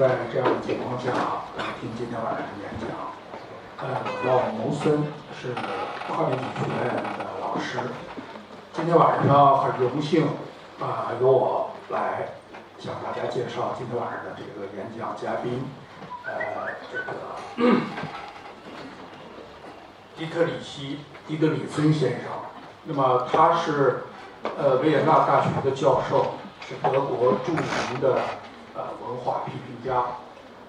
在这样的情况下来听今天晚上的演讲。呃，我牟森是跨媒体学院的老师。今天晚上很荣幸啊，由我来向大家介绍今天晚上的这个演讲嘉宾，呃，这个 迪特里希·迪德里森先生。那么他是呃维也纳大学的教授，是德国著名的文化批评家、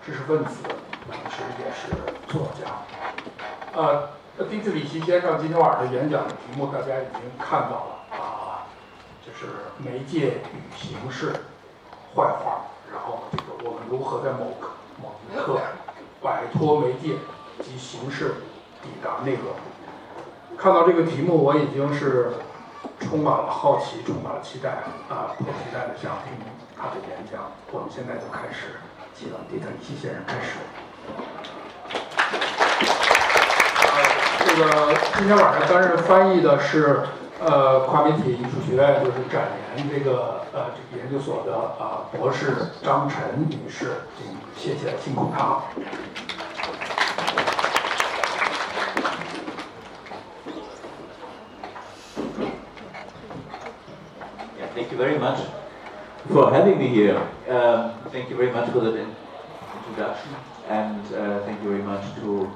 知识分子，同时也是作家。呃，丁特里希先生今天晚上的演讲的题目大家已经看到了啊，就是媒介与形式坏话，然后这个我们如何在某刻某一刻摆脱媒介及形式，抵达内核。看到这个题目，我已经是充满了好奇，充满了期待啊！迫不及待的想听他的演讲。我们现在就开始，请迪特里希先生开始。这个今天晚上担任翻译的是呃跨媒体艺术学院，就是展联这个呃这个研究所的啊博士张晨女士，请谢谢辛苦她。Thank you very much for having me here. Um, thank you very much for the introduction, and uh, thank you very much to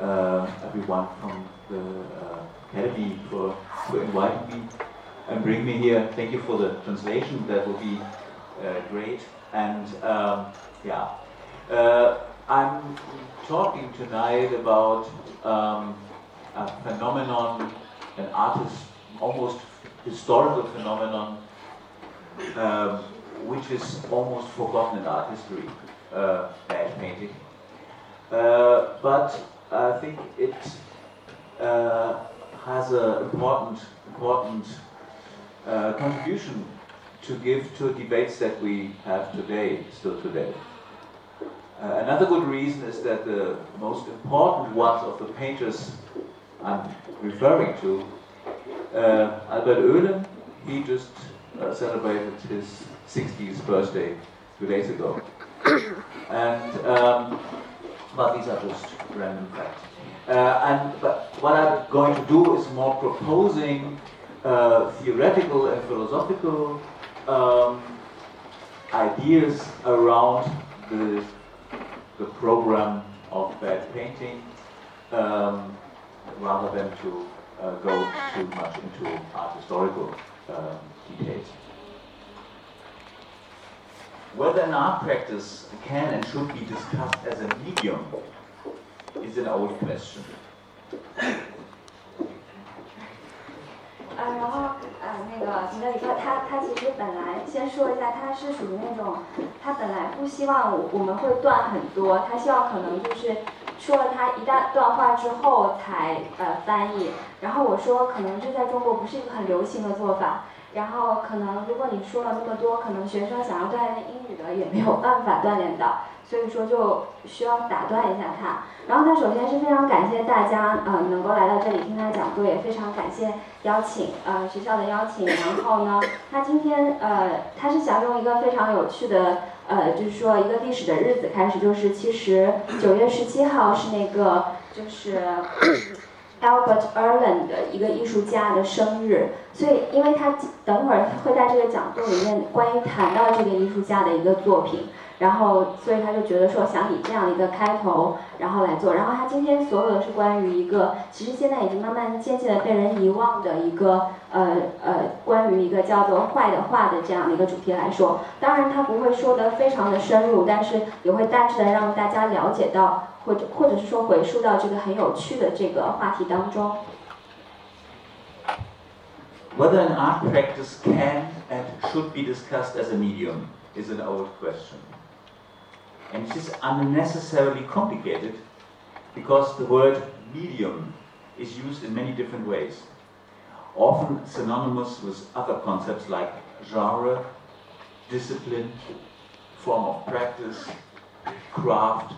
uh, everyone from the uh, Academy for, for inviting me and bringing me here. Thank you for the translation, that will be uh, great. And um, yeah, uh, I'm talking tonight about um, a phenomenon, an artist, almost historical phenomenon um, which is almost forgotten in art history, uh, bad painting. Uh, but I think it uh, has an important, important uh, contribution to give to debates that we have today, still today. Uh, another good reason is that the most important ones of the painters I'm referring to, uh, Albert Oehlen, he just uh, celebrated his 60th birthday two days ago. and um, but these are just random facts. Uh, and but what I'm going to do is more proposing uh, theoretical and philosophical um, ideas around the the program of bad painting, um, rather than to uh, go too much into art historical um, details. Whether an art practice can and should be discussed as a medium is an old question. 啊，然后呃，那个迪德里克他他其实本来先说一下，他是属于那种，他本来不希望我我们会断很多，他希望可能就是说了他一大段话之后才呃翻译。然后我说可能这在中国不是一个很流行的做法。然后可能如果你说了那么多，可能学生想要锻炼英语的也没有办法锻炼到，所以说就需要打断一下他。然后他首先是非常感谢大家呃能够来到这里听他讲座，也非常感谢邀请呃学校的邀请。然后呢，他今天呃他是想用一个非常有趣的呃就是说一个历史的日子开始，就是其实九月十七号是那个就是。Albert Erland 的一个艺术家的生日，所以因为他等会儿会在这个讲座里面关于谈到这个艺术家的一个作品，然后所以他就觉得说想以这样的一个开头，然后来做。然后他今天所有的是关于一个其实现在已经慢慢渐渐的被人遗忘的一个呃呃关于一个叫做坏的话的这样的一个主题来说。当然他不会说的非常的深入，但是也会大致的让大家了解到。或者或者是说回溯到这个很有趣的这个话题当中。Whether an art practice can and should be discussed as a medium is an old question. And it is unnecessarily complicated because the word medium is used in many different ways, often synonymous with other concepts like genre, discipline, form of practice, craft,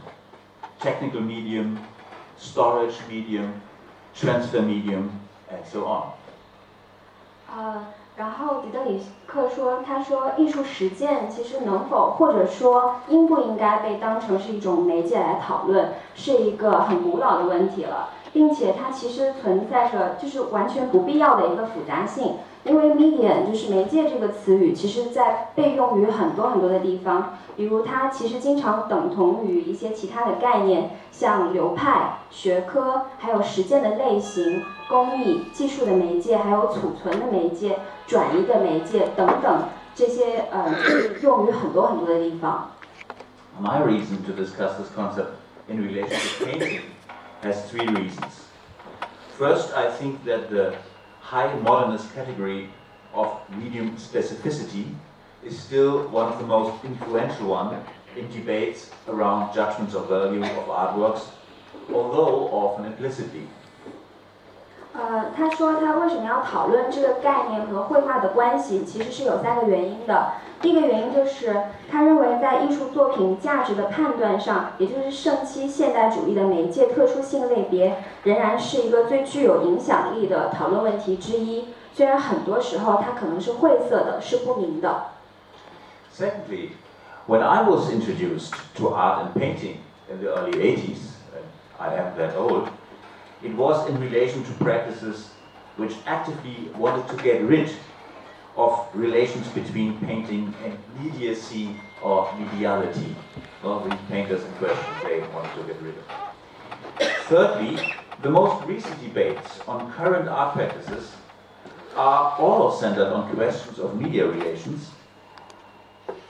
technical medium, storage medium, transfer medium, and so on. 呃，然后狄德里克说：“他说艺术实践其实能否或者说应不应该被当成是一种媒介来讨论，是一个很古老的问题了，并且它其实存在着就是完全不必要的一个复杂性。因为 medium 就是媒介这个词语，其实在被用于很多很多的地方，比如它其实经常等同于一些其他的概念，像流派、学科，还有实践的类型、工艺、技术的媒介，还有储存的媒介。”转移的媒介等等，这些呃，就是用于很多很多的地方。My reason to discuss this concept in relation to painting has three reasons. First, I think that the high modernist category of medium specificity is still one of the most influential one in debates around judgments of value of artworks, although often implicitly. 呃，他说他为什么要讨论这个概念和绘画的关系，其实是有三个原因的。第一个原因就是他认为在艺术作品价值的判断上，也就是盛期现代主义的媒介特殊性类别，仍然是一个最具有影响力的讨论问题之一。虽然很多时候它可能是晦涩的，是不明的。Secondly, when I was introduced to art and painting in the early 80s, I am that old. It was in relation to practices which actively wanted to get rid of relations between painting and mediacy or mediality. Well, the painters in question, they wanted to get rid of. Thirdly, the most recent debates on current art practices are all centered on questions of media relations,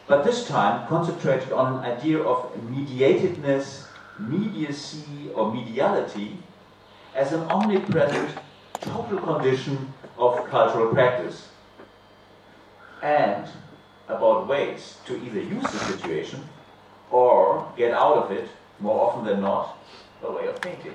but this time concentrated on an idea of mediatedness, mediacy, or mediality as an omnipresent total condition of cultural practice and about ways to either use the situation or get out of it, more often than not, a way of thinking.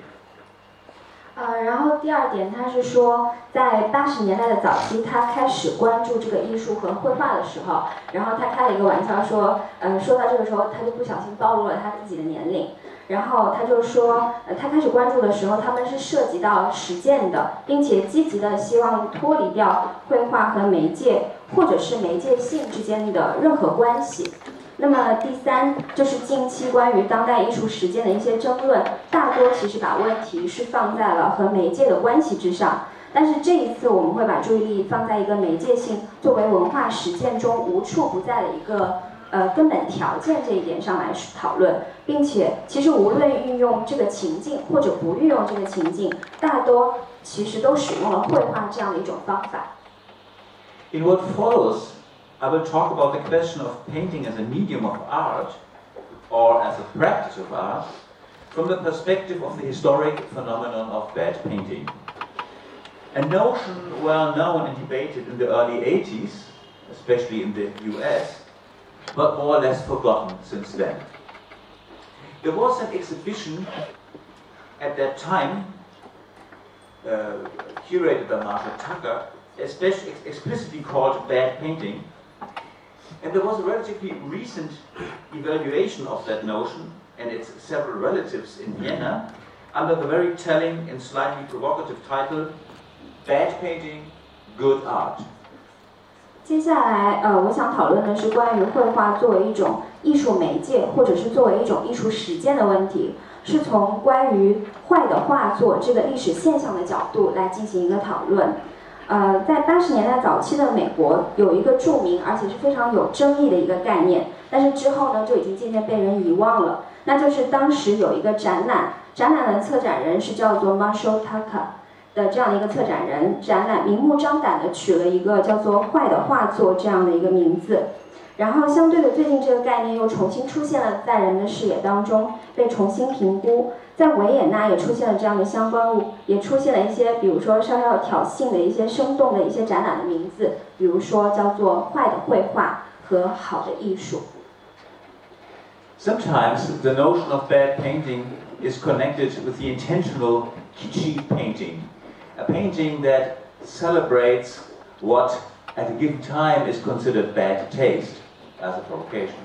呃，然后第二点，他是说，在八十年代的早期，他开始关注这个艺术和绘画的时候，然后他开了一个玩笑说，嗯、呃，说到这个时候，他就不小心暴露了他自己的年龄。 然后他就说，呃，他开始关注的时候，他们是涉及到实践的，并且积极的希望脱离掉绘画和媒介或者是媒介性之间的任何关系。那么第三就是近期关于当代艺术实践的一些争论，大多其实把问题是放在了和媒介的关系之上。但是这一次我们会把注意力放在一个媒介性作为文化实践中无处不在的一个。呃，根本条件这一点上来讨论，并且其实无论运用这个情境或者不运用这个情境，大多其实都使用了绘画这样的一种方法。In what follows, I will talk about the question of painting as a medium of art or as a practice of art from the perspective of the historic phenomenon of bad painting. A notion well known and debated in the early 80s, especially in the US, but more or less forgotten since then. There was an exhibition at that time, uh, curated by Marcia Tucker, especially explicitly called Bad Painting. And there was a relatively recent evaluation of that notion and its several relatives in Vienna under the very telling and slightly provocative title Bad Painting, Good Art. 接下来，呃，我想讨论的是关于绘画作为一种艺术媒介，或者是作为一种艺术实践的问题，是从关于坏的画作这个历史现象的角度来进行一个讨论。呃，在八十年代早期的美国，有一个著名而且是非常有争议的一个概念，但是之后呢，就已经渐渐被人遗忘了，那就是当时有一个展览，展览的策展人是叫做 Marshall Tucker。的这样的一个策展人，展览明目张胆的取了一个叫做“坏的画作”这样的一个名字，然后相对的，最近这个概念又重新出现了在人们的视野当中，被重新评估。在维也纳也出现了这样的相关物，也出现了一些，比如说稍稍挑衅的一些生动的一些展览的名字，比如说叫做“坏的绘画”和“好的艺术”。Sometimes the notion of bad painting is connected with the intentional kitschy painting. A painting that celebrates what at a given time is considered bad taste as a provocation.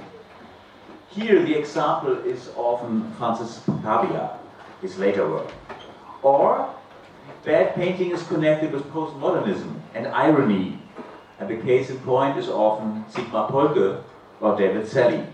Here the example is often Francis Picabia, his later work. Or bad painting is connected with postmodernism and irony And the case in point is often Sigmar Polke or David Salle.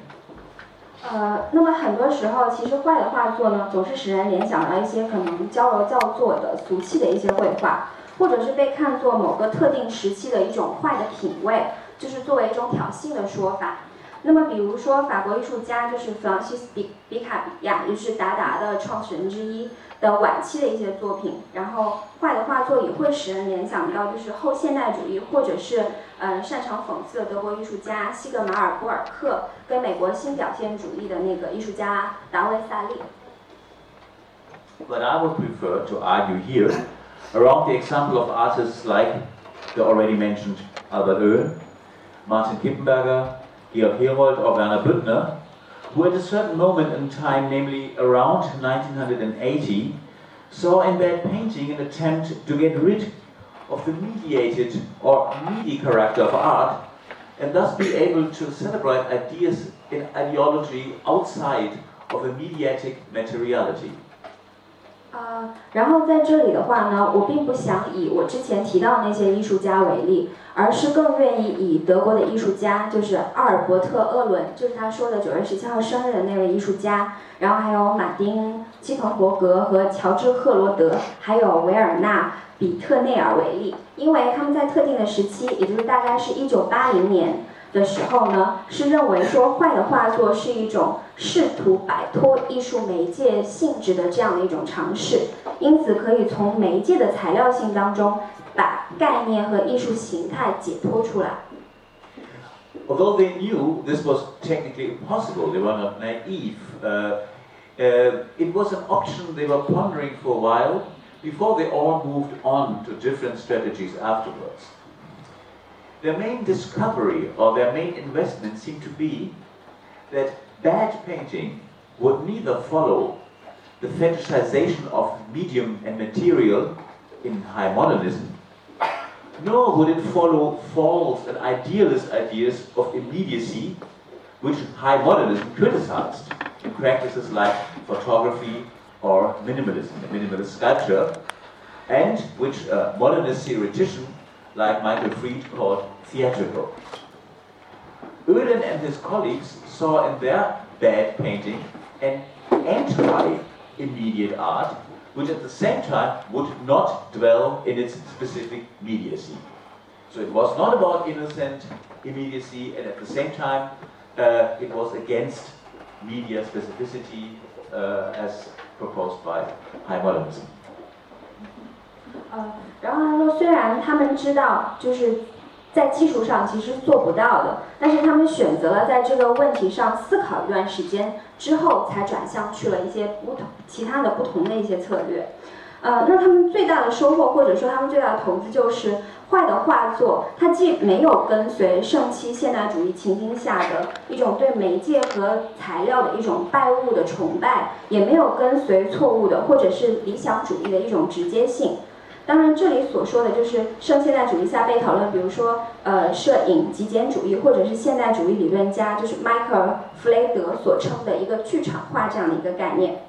呃，那么很多时候，其实坏的画作呢，总是使人联想到一些可能矫揉造作的、俗气的一些绘画，或者是被看作某个特定时期的一种坏的品味，就是作为一种挑衅的说法。那么，比如说法国艺术家就是弗朗西斯比比卡比亚，也就是达达的创始人之一的晚期的一些作品，然后坏的画作也会使人联想到就是后现代主义，或者是嗯擅长讽刺的德国艺术家西格马尔波尔克跟美国新表现主义的那个艺术家达维萨利。But I would prefer to argue here around the example of artists like the already mentioned Albert Oehlen, Martin Kippenberger, Georg Herold, or Werner Büttner, who at a certain moment in time, namely around 1980, saw in that painting an attempt to get rid of the mediated or meaty character of art and thus be able to celebrate ideas in ideology outside of a mediatic materiality. 呃，然后在这里的话呢，我并不想以我之前提到的那些艺术家为例， 而是更愿意以德国的艺术家，就是阿尔伯特·厄伦，就是他说的九月十七号生日的那位艺术家，然后还有马丁·基彭伯格和乔治·赫罗德，还有维尔纳·比特内尔为例，因为他们在特定的时期，也就是大概是一九八零年。的时候呢，是认为说坏的画作是一种试图摆脱艺术媒介性质的这样的一种尝试，因此可以从媒介的材料性当中把概念和艺术形态解脱出来。 Although they knew this was technically impossible, they were not naive. Uh, uh, it was an option they were pondering for a while before they all moved on to different strategies afterwards. Their main discovery or their main investment seemed to be that bad painting would neither follow the fetishization of medium and material in high modernism, nor would it follow false and idealist ideas of immediacy which high modernism criticized in practices like photography or minimalism, minimalist sculpture, and which a modernist theoretician like Michael Fried called theatrical. Oehlen and his colleagues saw in their bad painting an anti-immediate art, which at the same time would not dwell in its specific immediacy. So it was not about innocent immediacy, and at the same time, uh, it was against media specificity uh, as proposed by high modernism. 呃，然后他说，虽然他们知道就是 在技术上其实做不到的，但是他们选择了在这个问题上思考一段时间之后，才转向去了一些不同其他的不同的一些策略。呃，那他们最大的收获或者说他们最大的投资就是坏的画作，它既没有跟随盛期现代主义情境下的一种对媒介和材料的一种拜物的崇拜，也没有跟随错误的或者是理想主义的一种直接性。当然，这里所说的就是圣现代主义下被讨论，比如说呃摄影极简主义，或者是现代主义理论家，就是迈克尔·弗雷德所称的一个剧场化这样的一个概念。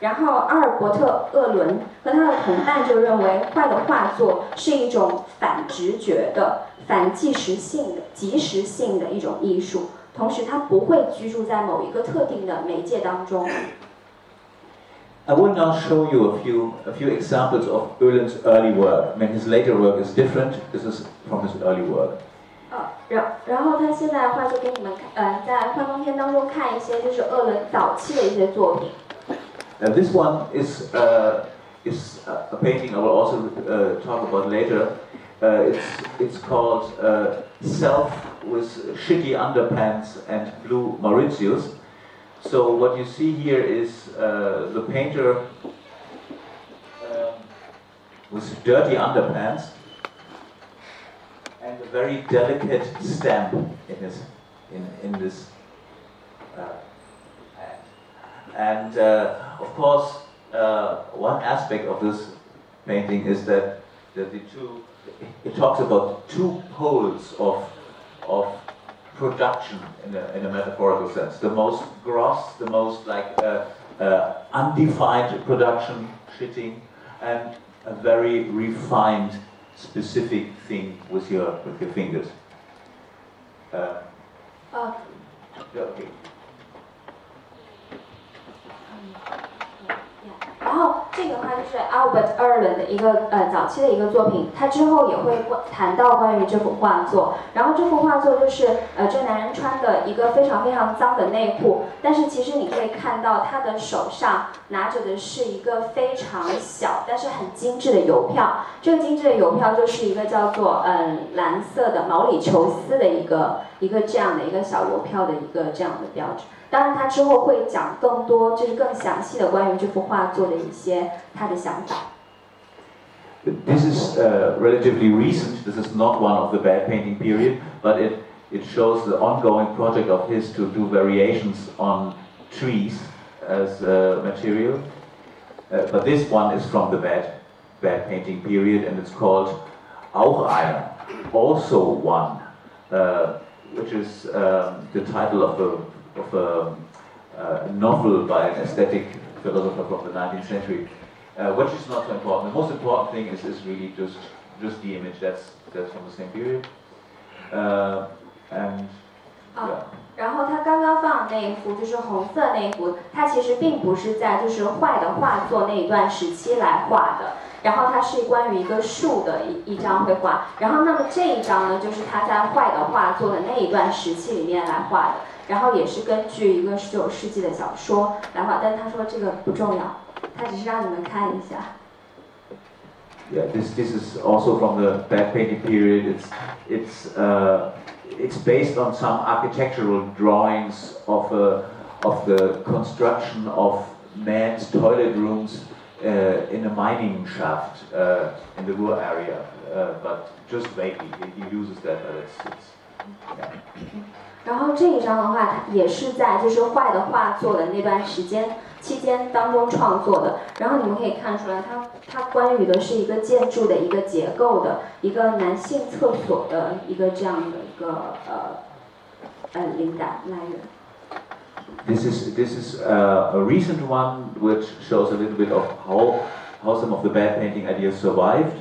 然后，阿尔伯特·厄伦和他的同伴就认为，坏的画作是一种反直觉的、反即时性的、即时性的一种艺术，同时它不会居住在某一个特定的媒介当中。I will now show you a few, a few examples of Oehlen's early work. I mean, his later work is different. This is from his early work. 然然后他现在的话就给你们看，呃，在幻光片当中看一些就是鄂伦早期的一些作品。Uh, this one is uh, is uh, a painting I will also uh, talk about later. Uh, it's it's called uh, Self with Shitty Underpants and Blue Mauritius. So what you see here is uh, the painter um, with dirty underpants and a very delicate stamp in his in in this uh, hand. And uh, of course, uh, one aspect of this painting is that, that the two, it talks about two poles of, of production in a, in a metaphorical sense. The most gross, the most like uh, uh, undefined production, shitting, and a very refined specific thing with your with your fingers. Uh, uh, okay. 然后这个话就是 Albert Erlen 的一个呃早期的一个作品，他之后也会谈到关于这幅画作。然后这幅画作就是呃这男人穿的一个非常非常脏的内裤，但是其实你可以看到他的手上拿着的是一个非常小但是很精致的邮票。这个精致的邮票就是一个叫做嗯蓝色的毛里求斯的一个一个这样的一个小邮票的一个这样的标志。当然，他之后会讲更多，就是更详细的关于这幅画作的一些他的想法。This is uh, relatively recent. This is not one of the bad painting period, but it it shows the ongoing project of his to do variations on trees as uh, material. Uh, but this one is from the bad bad painting period, and it's called Auch einer, also one, uh, which is um, the title of the of a, a, novel by an aesthetic philosopher from the 19th century, uh, which is not so important. The most important thing is, is really just just the image. That's that's from the same period. Uh, and yeah. 然后他刚刚放的那一幅就是红色那一幅，它其实并不是在就是坏的画作那一段时期来画的，然后它是关于一个树的一一张绘画，然后那么这一张呢，就是他在坏的画作的那一段时期里面来画的。 然后也是根据一个十九世纪的小说来画，但他说这个不重要，他只是让你们看一下。Yeah, this this is also from the bad painting period. It's it's uh, it's based on some architectural drawings of a, of the construction of men's toilet rooms uh, in a mining shaft uh, in the Ruhr area, uh, but just vaguely. He, he uses that, but it's, it's yeah. 然后这一张的话，它也是在就是坏的画作的那段时间期间当中创作的。然后你们可以看出来，它它关于的是一个建筑的一个结构的一个男性厕所的一个这样的一个呃呃灵感来源。This is this is a, a recent one which shows a little bit of how how some of the bad painting ideas survived.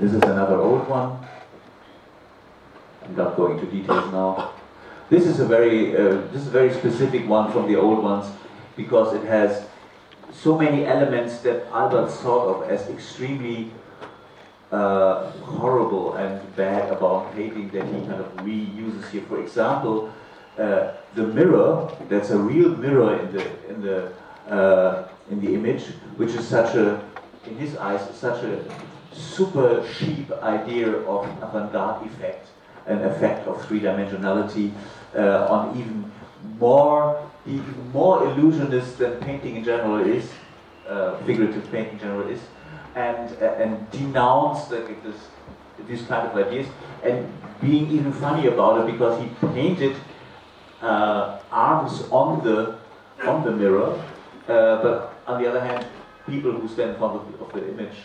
This is another old one. I'm not going into details now. This is a very uh, this is a very specific one from the old ones because it has so many elements that Albert thought of as extremely uh, horrible and bad about painting that he kind of reuses here. For example, uh, the mirror. That's a real mirror in the in the uh, in the image, which is such a in his eyes such a super cheap idea of avant-garde effect an effect of three-dimensionality uh, on even more, even more illusionist than painting in general is, uh, figurative painting in general is, and uh, and denounce the, this these kind of ideas, and being even funny about it because he painted uh, arms on the on the mirror, uh, but on the other hand, people who stand in front of the, of the image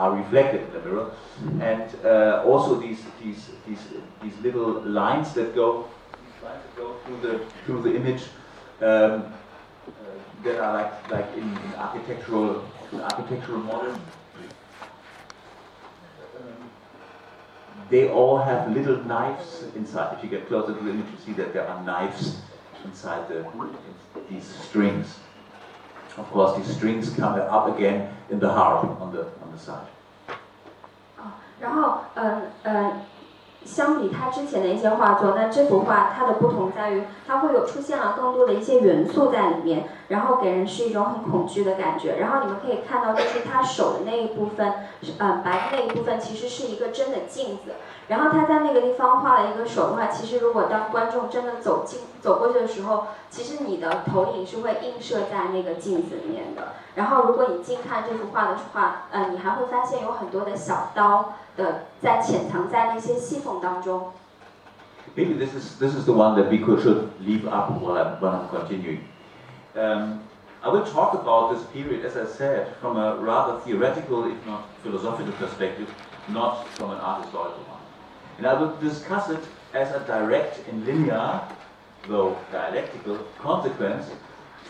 are reflected in the mirror, and uh, also these these these these little lines that go lines that go through the through the image um, uh, that are like like in, in architectural in architectural models. They all have little knives inside. If you get closer to the image, you see that there are knives inside the, these strings. Of course, these strings come up again in the harp on the on the side. 然后，嗯嗯。相比他之前的一些画作，那这幅画它的不同在于，它会有出现了更多的一些元素在里面，然后给人是一种很恐惧的感觉。然后你们可以看到，就是他手的那一部分，嗯，白的那一部分其实是一个真的镜子。然后他在那个地方画了一个手的话，其实如果当观众真的走近走过去的时候，其实你的投影是会映射在那个镜子里面的。然后如果你近看这幅画的话，呃，你还会发现有很多的小刀。的在潜藏在那些细缝当中。Maybe this is this is the one that we could should leave up while I'm, while I'm continuing. Um, I will talk about this period, as I said, from a rather theoretical, if not philosophical perspective, not from an art historical. And I will discuss it as a direct and linear, though dialectical, consequence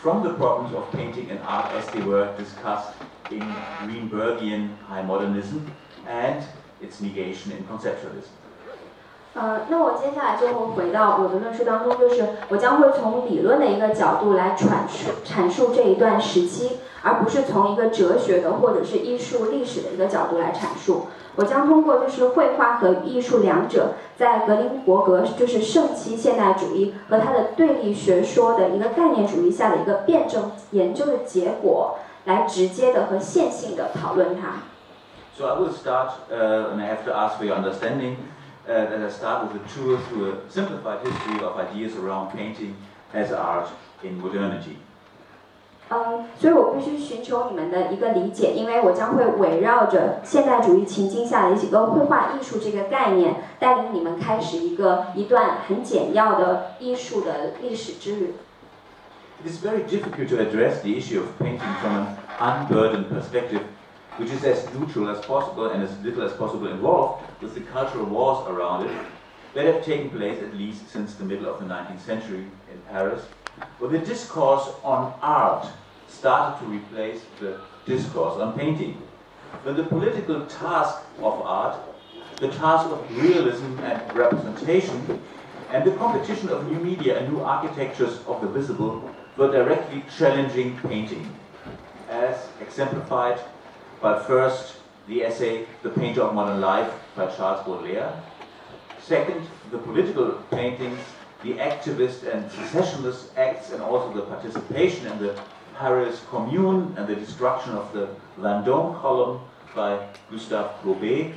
from the problems of painting and art as they were discussed in Greenbergian high modernism and its negation in conceptualism. 呃，那我接下来就会回到我的论述当中，就是我将会从理论的一个角度来阐述阐述这一段时期，而不是从一个哲学的或者是艺术历史的一个角度来阐述。 我将通过就是绘画和艺术两者在格林伯格就是盛期现代主义和他的对立学说的一个概念主义下的一个辩证研究的结果，来直接的和线性的讨论它。So I will start, uh, and I have to ask for your understanding. uh, that I start with a tour through a simplified history of ideas around painting as art in modernity. 嗯，所以我必须寻求你们的一个理解，因为我将会围绕着现代主义情境下的几个绘画艺术这个概念，带领你们开始一个一段很简要的艺术的历史之旅。It is very difficult to address the issue of painting from an unburdened perspective which is as neutral as possible and as little as possible involved with the cultural wars around it that have taken place at least since the middle of the 19th century in Paris, where the discourse on art started to replace the discourse on painting. When the political task of art, the task of realism and representation, and the competition of new media and new architectures of the visible were directly challenging painting, as exemplified by first, the essay The Painter of Modern Life by Charles Baudelaire. Second, the political paintings, the activist and secessionist acts, and also the participation in the Paris Commune and the destruction of the Vendôme column by Gustave Courbet.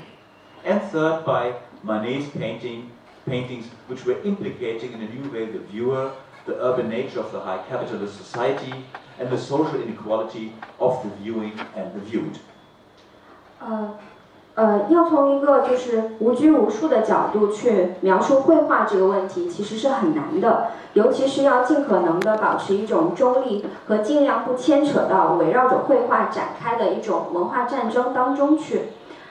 And third, by Manet's painting, paintings which were implicating in a new way the viewer, the urban nature of the high capitalist society, and the social inequality of the viewing and the viewed. 呃，呃，要从一个就是无拘无束的角度去描述绘画这个问题，其实是很难的。尤其是要尽可能的保持一种中立和尽量不牵扯到围绕着绘画展开的一种文化战争当中去。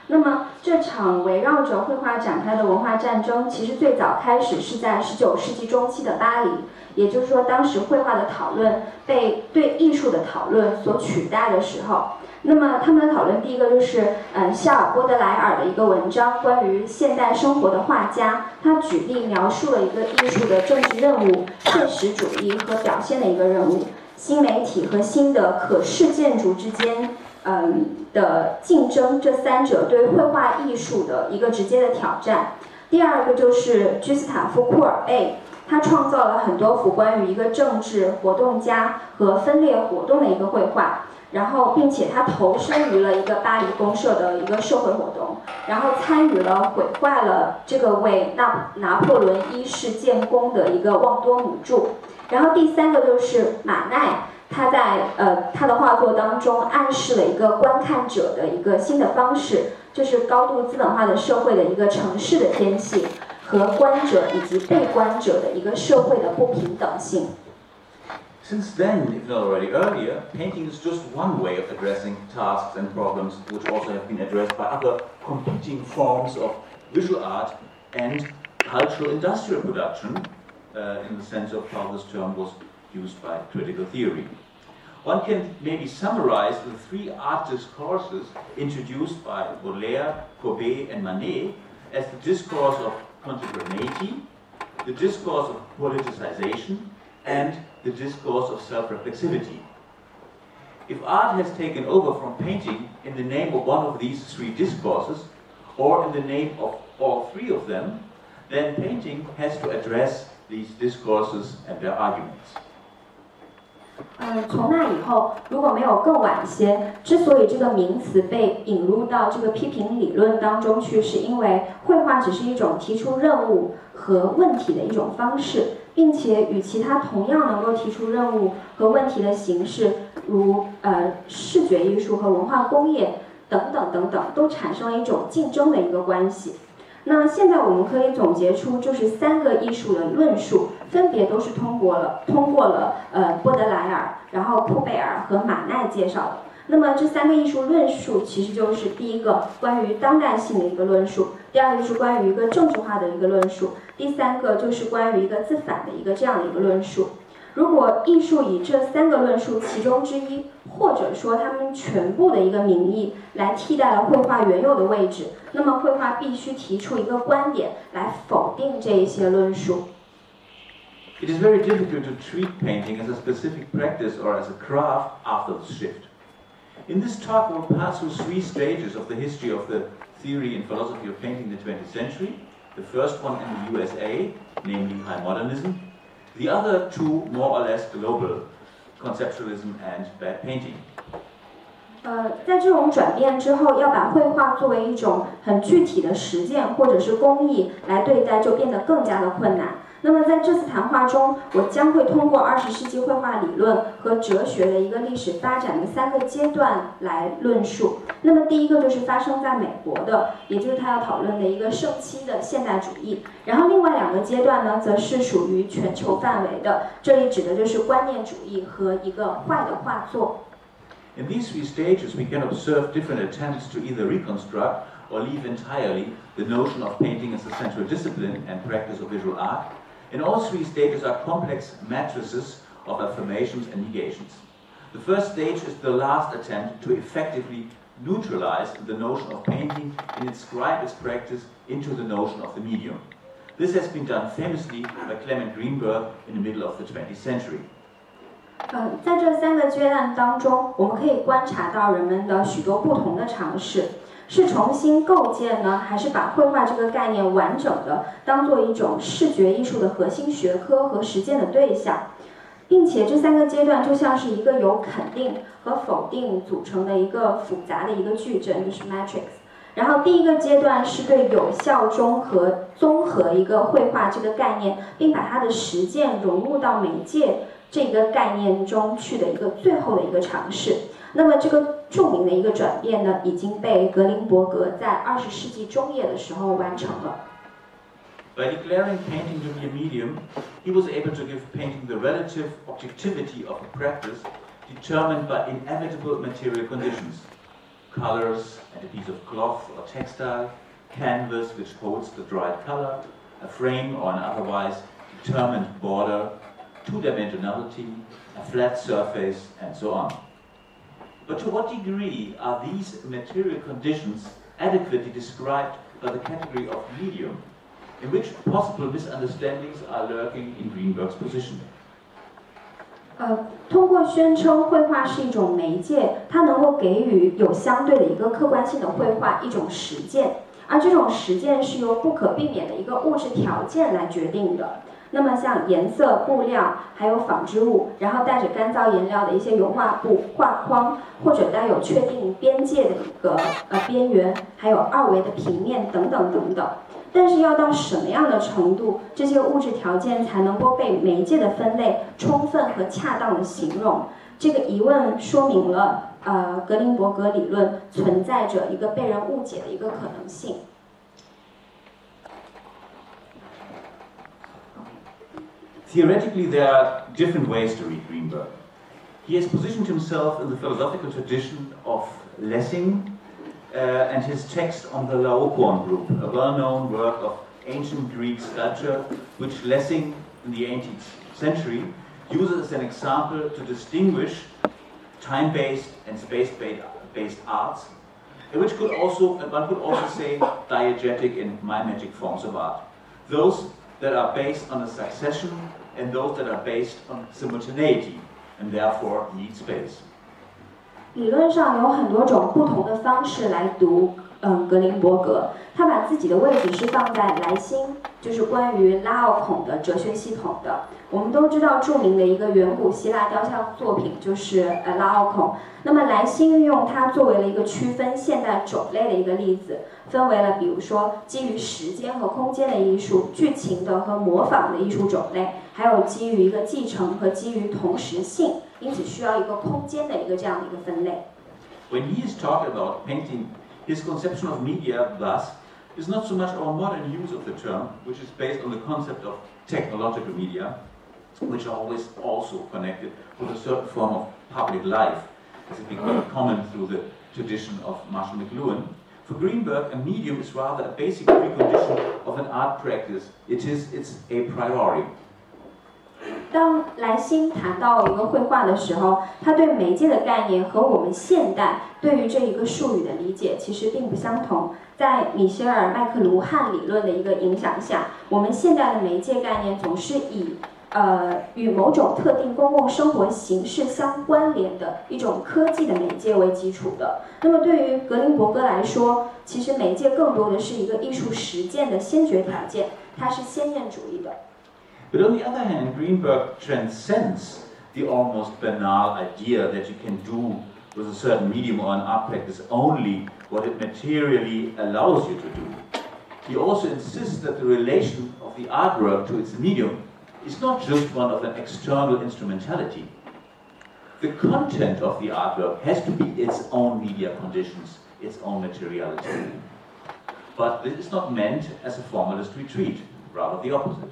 那么，这场围绕着绘画展开的文化战争，其实最早开始是在十九世纪中期的巴黎，也就是说，当时绘画的讨论被对艺术的讨论所取代的时候。那么他们的讨论，第一个就是，嗯，夏尔·波德莱尔的一个文章，关于现代生活的画家，他举例描述了一个艺术的政治任务、现实主义和表现的一个任务，新媒体和新的可视建筑之间，嗯的竞争，这三者对绘画艺术的一个直接的挑战。第二个就是居斯塔夫·库尔贝，他创造了很多幅关于一个政治活动家和分裂活动的一个绘画。然后，并且他投身于了一个巴黎公社的一个社会活动，然后参与了毁坏了这个为拿拿破仑一世建功的一个旺多姆柱。然后第三个就是马奈，他在呃他的画作当中暗示了一个观看者的一个新的方式，就是高度资本化的社会的一个城市的天性和观者以及被观者的一个社会的不平等性。Since then, if not already earlier, painting is just one way of addressing tasks and problems which also have been addressed by other competing forms of visual art and cultural industrial production, uh, in the sense of how this term was used by critical theory. One can maybe summarize the three art discourses introduced by Baudelaire, Courbet, and Manet as the discourse of contemporaneity, the discourse of politicization, and the discourse of self-reflexivity. If art has taken over from painting in the name of one of these three discourses, or in the name of all three of them, then painting has to address these discourses and their arguments. 嗯，从那以后，如果没有更晚一些，之所以这个名词被引入到这个批评理论当中去，是因为绘画只是一种提出任务和问题的一种方式。并且与其他同样能够提出任务和问题的形式，如呃视觉艺术和文化工业等等等等，都产生了一种竞争的一个关系。那现在我们可以总结出，就是三个艺术的论述，分别都是通过了通过了呃波德莱尔、然后库贝尔和马奈介绍的。那么这三个艺术论述，其实就是第一个关于当代性的一个论述，第二个是关于一个政治化的一个论述，第三个就是关于一个自反的一个这样的一个论述。如果艺术以这三个论述其中之一，或者说他们全部的一个名义来替代了绘画原有的位置，那么绘画必须提出一个观点来否定这一些论述。It is very difficult to treat painting as a specific practice or as a craft after the shift. In this talk, we'll pass through three stages of the history of the theory and philosophy of painting in the 20th century. The first one in the USA, namely High Modernism. The other two, more or less global, conceptualism and bad painting. 呃，在这种转变之后，要把绘画作为一种很具体的实践或者是工艺来对待，就变得更加的困难。 那么在这次谈话中，我将会通过二十世纪绘画理论和哲学的一个历史发展的三个阶段来论述。那么第一个就是发生在美国的，也就是他要讨论的一个盛期的现代主义。然后另外两个阶段呢，则是属于全球范围的，这里指的就是观念主义和一个坏的画作。In these three stages, we can observe different attempts to either reconstruct or leave entirely the notion of painting as a central discipline and practice of visual art. And all three stages are complex matrices of affirmations and negations. The first stage is the last attempt to effectively neutralize the notion of painting and inscribe its practice into the notion of the medium. This has been done famously by Clement Greenberg in the middle of the 20th century. 嗯，在这三个阶段当中，我们可以观察到人们的许多不同的尝试。 是重新构建呢，还是把绘画这个概念完整的当做一种视觉艺术的核心学科和实践的对象，并且这三个阶段就像是一个由肯定和否定组成的一个复杂的一个矩阵，就是 matrix。然后第一个阶段是对有效中和综合一个绘画这个概念，并把它的实践融入到媒介这个概念中去的一个最后的一个尝试。那么这个着名的一个转变呢，已经被格林伯格在二十世纪中叶的时候完成了。By declaring painting to be a medium, he was able to give painting the relative objectivity of a practice determined by inevitable material conditions. Colors and a piece of cloth or textile, canvas which holds the dried color, a frame or an otherwise determined border, two-dimensionality, a flat surface, and so on. But to what degree are these material conditions adequately described by the category of medium, in which possible misunderstandings are lurking in Greenberg's position? 呃，通过宣称绘画是一种媒介，它能够给予有相对的一个客观性的绘画一种实践，而这种实践是由不可避免的一个物质条件来决定的。那么像颜色、布料，还有纺织物，然后带着干燥颜料的一些油画布、画框，或者带有确定边界的一个呃边缘，还有二维的平面等等等等。但是要到什么样的程度，这些物质条件才能够被媒介的分类充分和恰当的形容？这个疑问说明了呃格林伯格理论存在着一个被人误解的一个可能性。Theoretically, there are different ways to read Greenberg. He has positioned himself in the philosophical tradition of Lessing uh, and his text on the Laocoon group, a well-known work of ancient Greek sculpture, which Lessing in the 18th century uses as an example to distinguish time-based and space-based arts, which could also, one could also say, diegetic and mimetic forms of art. Those that are based on a succession and those that are based on simultaneity and therefore need space. 理论上有很多种不同的方式来读，嗯，格林伯格，他把自己的位置是放在莱辛，就是关于拉奥孔的哲学系统的。我们都知道著名的一个远古希腊雕像作品就是呃拉奥孔。那么莱辛运用它作为了一个区分现代种类的一个例子，分为了比如说基于时间和空间的艺术、剧情的和模仿的艺术种类，还有基于一个继承和基于同时性，因此需要一个空间的一个这样的一个分类。When he is talking about painting, his conception of media thus is not so much our modern use of the term, which is based on the concept of technological media. which are always also connected with a certain form of public life, as it became common through the tradition of Marshall McLuhan. For Greenberg, a medium is rather a basic precondition of an art practice. It is it's a priori. 当莱辛谈到一个绘画的时候，他对媒介的概念和我们现代对于这一个术语的理解其实并不相同。在米歇尔·麦克卢汉理论的一个影响下，我们现代的媒介概念总是以呃与某种特定公共生活形式相关联的一种科技的媒介为基础的。那么对于格林伯格来说，其实媒介更多的是一个艺术实践的先决条件，它是先验主义的。But on the other hand, Greenberg transcends the almost banal idea that you can do with a certain medium or an art practice only what it materially allows you to do. He also insists that the relation of the artwork to its medium is not just one of an external instrumentality. The content of the artwork has to be its own media conditions, its own materiality. But this is not meant as a formalist retreat, rather the opposite.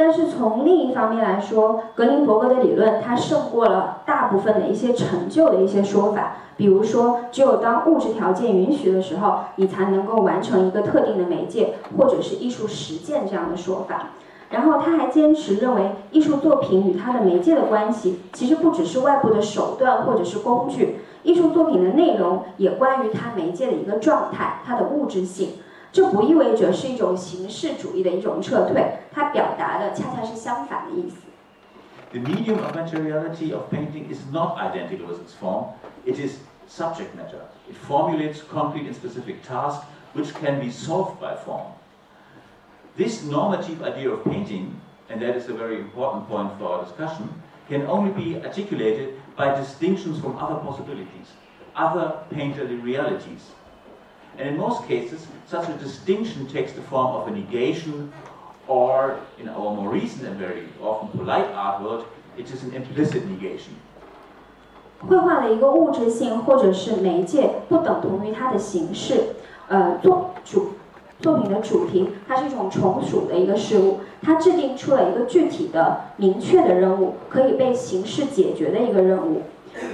但是从另一方面来说，格林伯格的理论它胜过了大部分的一些陈旧的一些说法，比如说，只有当物质条件允许的时候，你才能够完成一个特定的媒介，或者是艺术实践这样的说法。然后他还坚持认为，艺术作品与它的媒介的关系，其实不只是外部的手段或者是工具，艺术作品的内容也关于它媒介的一个状态，它的物质性。这不意味着是一种形式主义的一种撤退，它表达的恰恰是相反的意思。The medium of materiality of painting is not identical with its form, it is subject matter. It formulates concrete and specific tasks which can be solved by form. This normative idea of painting, and that is a very important point for our discussion, can only be articulated by distinctions from other possibilities, other painterly realities. And in most cases, such a distinction takes the form of a negation, or in our more recent and very often polite art world, it is an implicit negation. 绘画的一个物质性或者是媒介，不等同于它的形式。呃，作主作品的主题，它是一种从属的一个事物，它制定出了一个具体的、明确的任务，可以被形式解决的一个任务。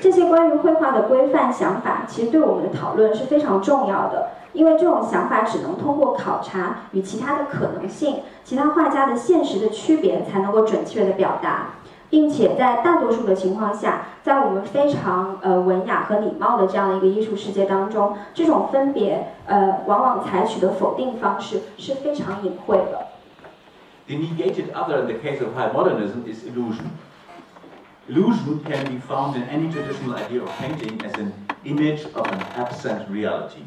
这些关于绘画的规范想法，其实对我们的讨论是非常重要的，因为这种想法只能通过考察与其他的可能性、其他画家的现实的区别，才能够准确的表达，并且在大多数的情况下，在我们非常呃文雅和礼貌的这样的一个艺术世界当中，这种分别呃往往采取的否定方式是非常隐晦的。The negated other in the case of high modernism is illusion. Illusion can be found in any traditional idea of painting as an image of an absent reality,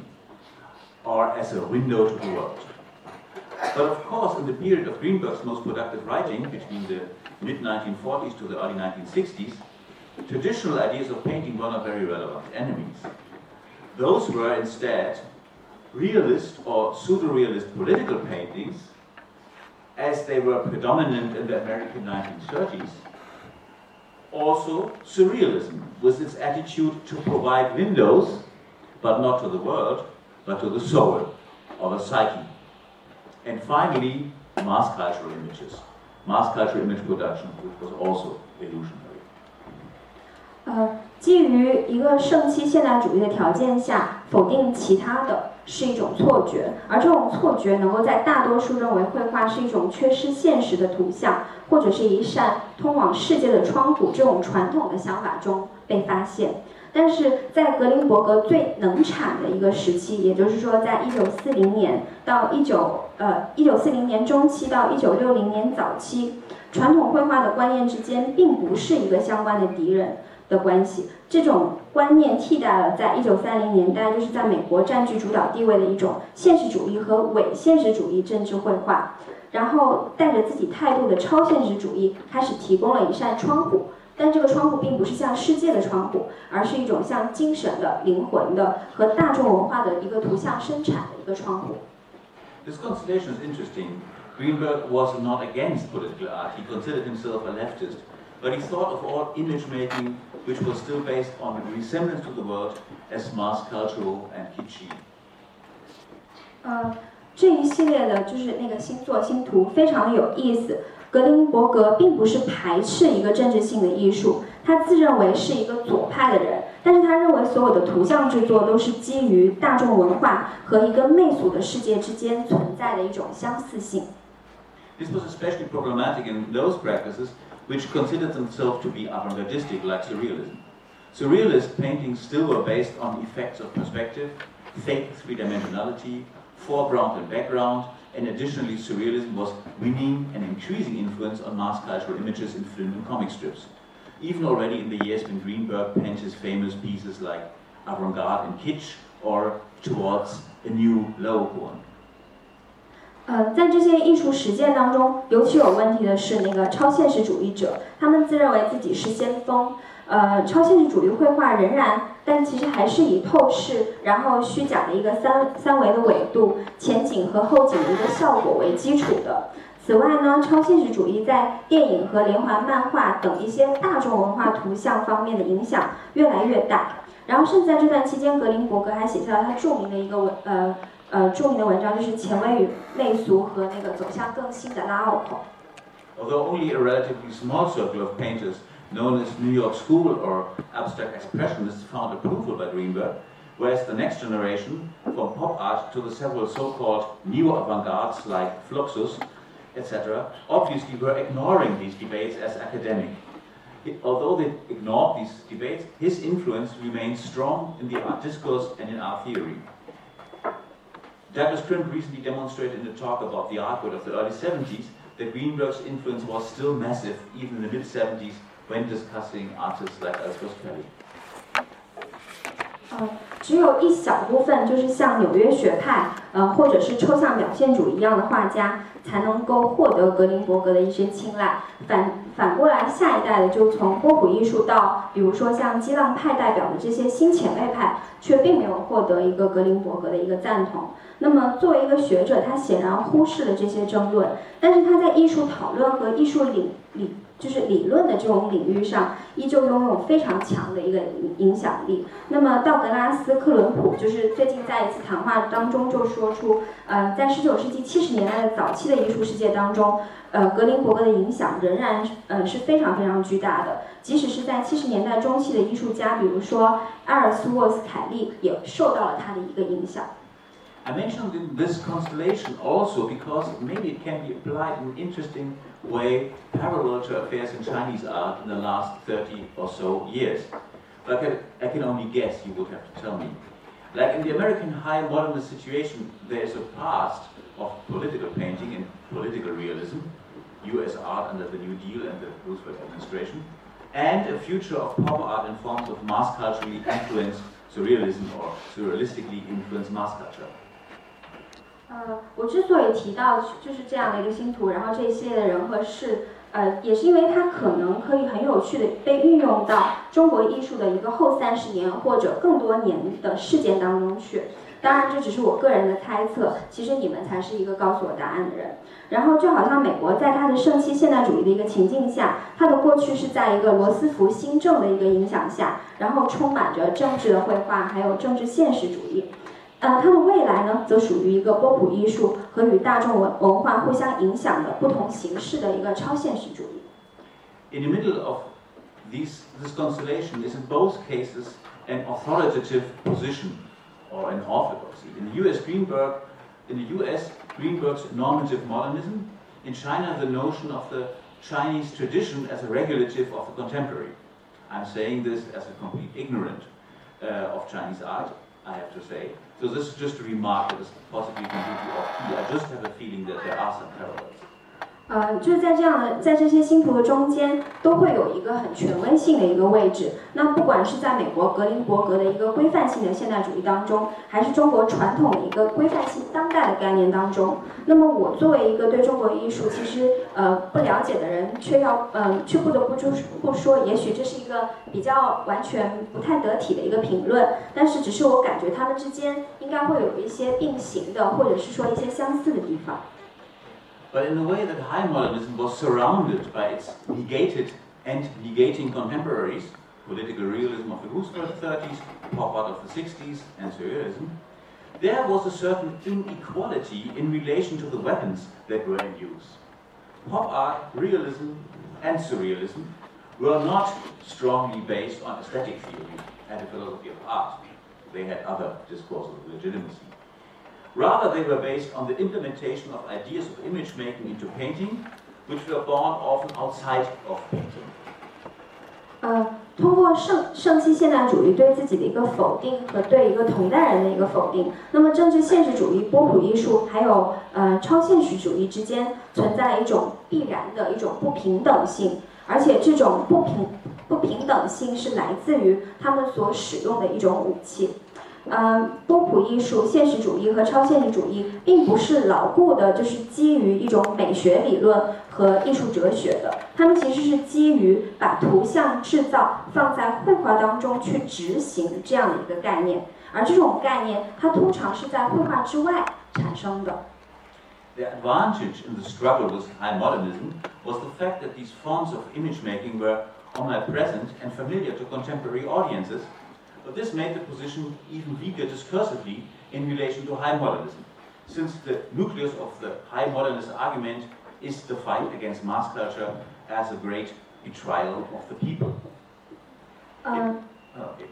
or as a window to the world. But of course, in the period of Greenberg's most productive writing, between the mid-1940s to the early 1960s, traditional ideas of painting were not very relevant enemies. Those were instead realist or pseudo-realist political paintings, as they were predominant in the American 1930s, also surrealism with its attitude to provide windows, but not to the world, but to the soul or the psyche. And finally, mass cultural images, mass cultural image production, which was also illusionary. 呃，基于一个圣期现代主义的条件下， 否定其他的是一种错觉，而这种错觉能够在大多数认为绘画是一种缺失现实的图像，或者是一扇通往世界的窗户这种传统的想法中被发现。但是在格林伯格最能产的一个时期，也就是说，在一九四零年到一九呃一九四零年中期到一九六零年早期，传统绘画的观念之间并不是一个相关的敌人。的关系，这种观念替代了在一九三零年代就是在美国占据主导地位的一种现实主义和伪现实主义政治绘画，然后带着自己态度的超现实主义开始提供了一扇窗户，但这个窗户并不是向世界的窗户，而是一种向精神的、灵魂的和大众文化的一个图像生产的一个窗户。This constellation is interesting. Greenberg was not against political art. He considered himself a leftist, but he thought of all image making which was still based on resemblance to the world as mass cultural and kitschy. 呃，这一系列的就是那个星座星图非常的有意思。格林伯格并不是排斥一个政治性的艺术，他自认为是一个左派的人，但是他认为所有的图像制作都是基于大众文化和一个媚俗的世界之间存在的一种相似性。This was especially problematic in those practices which considered themselves to be avant-gardistic like Surrealism. Surrealist paintings still were based on effects of perspective, fake three-dimensionality, foreground and background, and additionally Surrealism was winning an increasing influence on mass cultural images in film and comic strips. Even already in the years when Greenberg penned his famous pieces like Avant-Garde and Kitsch or Towards a New Laocoon. 呃，在这些艺术实践当中，尤其有问题的是那个超现实主义者，他们自认为自己是先锋。呃，超现实主义绘画仍然，但其实还是以透视，然后虚假的一个三三维的纬度、前景和后景的一个效果为基础的。此外呢，超现实主义在电影和连环漫画等一些大众文化图像方面的影响越来越大。然后，甚至在这段期间，格林伯格还写下了他著名的一个文呃。呃着名的文章就是前卫与媚俗和那个走向更新的拉奥口。Although only a relatively small circle of painters known as New York School or abstract expressionists found approval by Greenberg, whereas the next generation, from pop art to the several so-called new avant-gardes like Fluxus, etc., obviously were ignoring these debates as academic. although they ignored these debates, his influence remains strong in the art discourse and in art theory. Douglas Crimp recently demonstrated in a talk about the art world of the early 70s that Greenberg's influence was still massive even in the mid 70s when discussing artists like Ellsworth Kelly. 呃，只有一小部分，就是像纽约学派，呃，或者是抽象表现主义一样的画家，才能够获得格林伯格的一些青睐。反反过来，下一代的就从波普艺术到，比如说像激浪派代表的这些新前卫派，却并没有获得一个格林伯格的一个赞同。那么，作为一个学者，他显然忽视了这些争论，但是他在艺术讨论和艺术理理就是理论的这种领域上，依旧拥有非常强的一个影响力。那么，道格拉斯·克伦普就是最近在一次谈话当中就说出，呃，在19世纪70年代的早期的艺术世界当中，呃，格林伯格的影响仍然呃是非常非常巨大的。即使是在70年代中期的艺术家，比如说阿尔斯沃斯凯利，也受到了他的一个影响。I mentioned this constellation also because maybe it can be applied in an interesting way parallel to affairs in Chinese art in the last 30 or so years. But I can, I can only guess, you would have to tell me. Like in the American high modernist situation, there is a past of political painting and political realism, US art under the New Deal and the Roosevelt administration, and a future of pop art in forms of mass culturally influenced surrealism or surrealistically influenced mass culture. 呃，我之所以提到就是这样的一个星图，然后这一系列的人和事，呃，也是因为它可能可以很有趣的被运用到中国艺术的一个后三十年或者更多年的事件当中去。当然，这只是我个人的猜测，其实你们才是一个告诉我答案的人。然后，就好像美国在它的盛期现代主义的一个情境下，它的过去是在一个罗斯福新政的一个影响下，然后充满着政治的绘画，还有政治现实主义。呃，它的未来呢，则属于一个波普艺术和与大众文文化互相影响的不同形式的一个超现实主义。In the middle of these, this constellation is in both cases an authoritative position or an orthodoxy. In the U.S., Greenberg, in the U.S., Greenberg's normative modernism. In China, the notion of the Chinese tradition as a regulative of the contemporary. I'm saying this as a complete ignorant uh, of Chinese art, I have to say. So this is just a remark that is possibly completely off key. I just have a feeling that there are some parallels. 呃，就是在这样的，在这些星图的中间，都会有一个很权威性的一个位置。那不管是在美国格林伯格的一个规范性的现代主义当中，还是中国传统的一个规范性当代的概念当中，那么我作为一个对中国艺术其实呃不了解的人，却要嗯却不得不就是不说，也许这是一个比较完全不太得体的一个评论。但是只是我感觉他们之间应该会有一些并行的，或者是说一些相似的地方。But in a way that high modernism was surrounded by its negated and negating contemporaries, political realism of the Roosevelt 30s, pop art of the 60s, and surrealism, there was a certain inequality in relation to the weapons that were in use. Pop art, realism, and surrealism were not strongly based on aesthetic theory and a philosophy of art. They had other discourses of legitimacy. Rather, they were based on the implementation of ideas of image making into painting, which were born often outside of painting. 呃，通过圣圣期现代主义对自己的一个否定和对一个同代人的一个否定，那么政治现实主义、波普艺术还有呃超现实主义之间存在一种必然的一种不平等性，而且这种不平不平等性是来自于他们所使用的一种武器。嗯，波普艺术、现实主义和超现实主义并不是牢固的，就是基于一种美学理论和艺术哲学的。他们其实是基于把图像制造放在绘画当中去执行这样的一个概念，而这种概念它通常是在绘画之外产生的。The advantage in the struggle with high modernism was the fact that these forms of image making were omnipresent and familiar to contemporary audiences. But this made the position even weaker discursively in relation to high modernism, since the nucleus of the high modernist argument is the fight against mass culture as a great betrayal of the people. 嗯， Okay.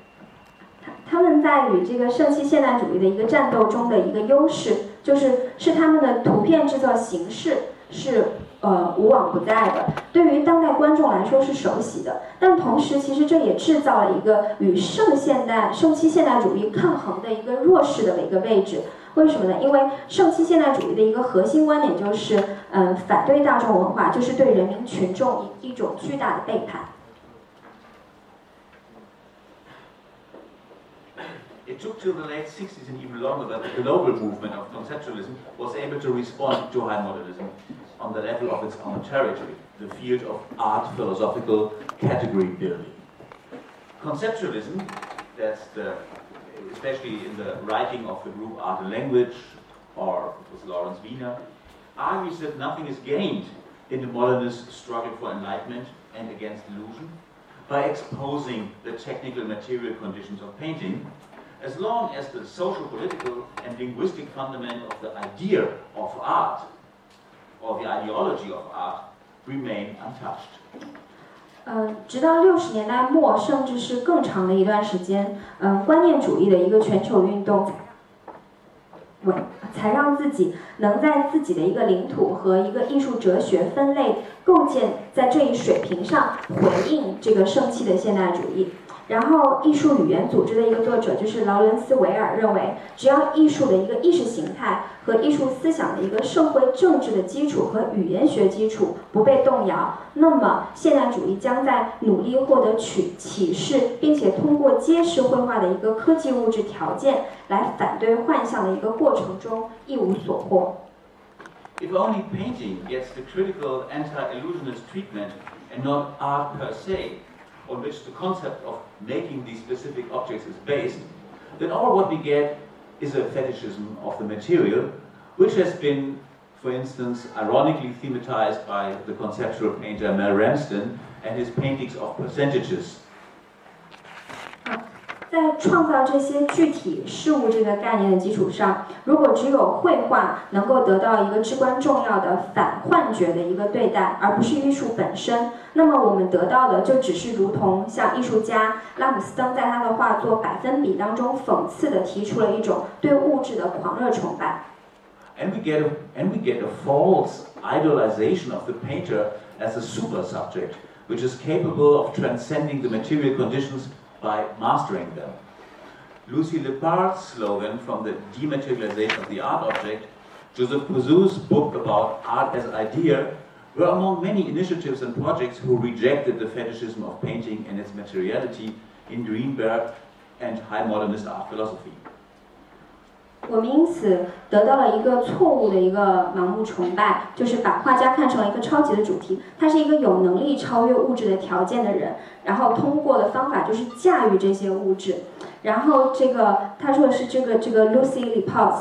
他他们在与这个圣期现代主义的一个战斗中的一个优势，就是是他们的图片制作形式是 呃无往不在的，对于当代观众来说是熟悉的。但同时，其实这也制造了一个与圣现代、圣期现代主义抗衡的一个弱势的一个位置。为什么呢？因为圣期现代主义的一个核心观点就是，嗯，反对大众文化，就是对人民群众一一种巨大的背叛。It took till the late 60s and even longer that the global movement of conceptualism was able to respond to high modernism on the level of its own territory, the field of art philosophical category building. Conceptualism, that's the, especially in the writing of the group Art and Language, or it was Lawrence Weiner, argues that nothing is gained in the modernist struggle for enlightenment and against illusion by exposing the technical material conditions of painting as long as the social, political, and linguistic fundament of the idea of art or the ideology of art remain untouched. 嗯，直到六十年代末，甚至是更长的一段时间，嗯，观念主义的一个全球运动，才让自己能在自己的一个领土和一个艺术哲学分类构建在这一水平上回应这个盛气的现代主义。然后，艺术语言组织的一个作者就是劳伦斯·维尔认为，只要艺术的一个意识形态和艺术思想的一个社会政治的基础和语言学基础不被动摇，那么现代主义将在努力获得启启示，并且通过揭示绘画的一个科技物质条件来反对幻象的一个过程中一无所获。If only painting gets the critical anti-illusionist treatment and not art per se, on which the concept of making these specific objects is based, then all what we get is a fetishism of the material, which has been, for instance, ironically thematized by the conceptual painter Mel Ramsden and his paintings of percentages. 在创造这些具体事物这个概念的基础上，如果只有绘画能够得到一个至关重要的反幻觉的一个对待，而不是艺术本身，那么我们得到的就只是如同像艺术家拉姆斯登在他的画作《百分比》当中讽刺的提出了一种对物质的狂热崇拜。And we get a, and we get a false idolization of the painter as a super subject, which is capable of transcending the material conditions by mastering them. Lucy Lippard's slogan from the dematerialization of the art object, Joseph Kosuth's book about art as idea, were among many initiatives and projects who rejected the fetishism of painting and its materiality in Greenberg and high modernist art philosophy. 我们因此得到了一个错误的一个盲目崇拜，就是把画家看成了一个超级的主题，他是一个有能力超越物质的条件的人，然后通过的方法就是驾驭这些物质。然后这个他说的是这个这个 Lucy Lipos，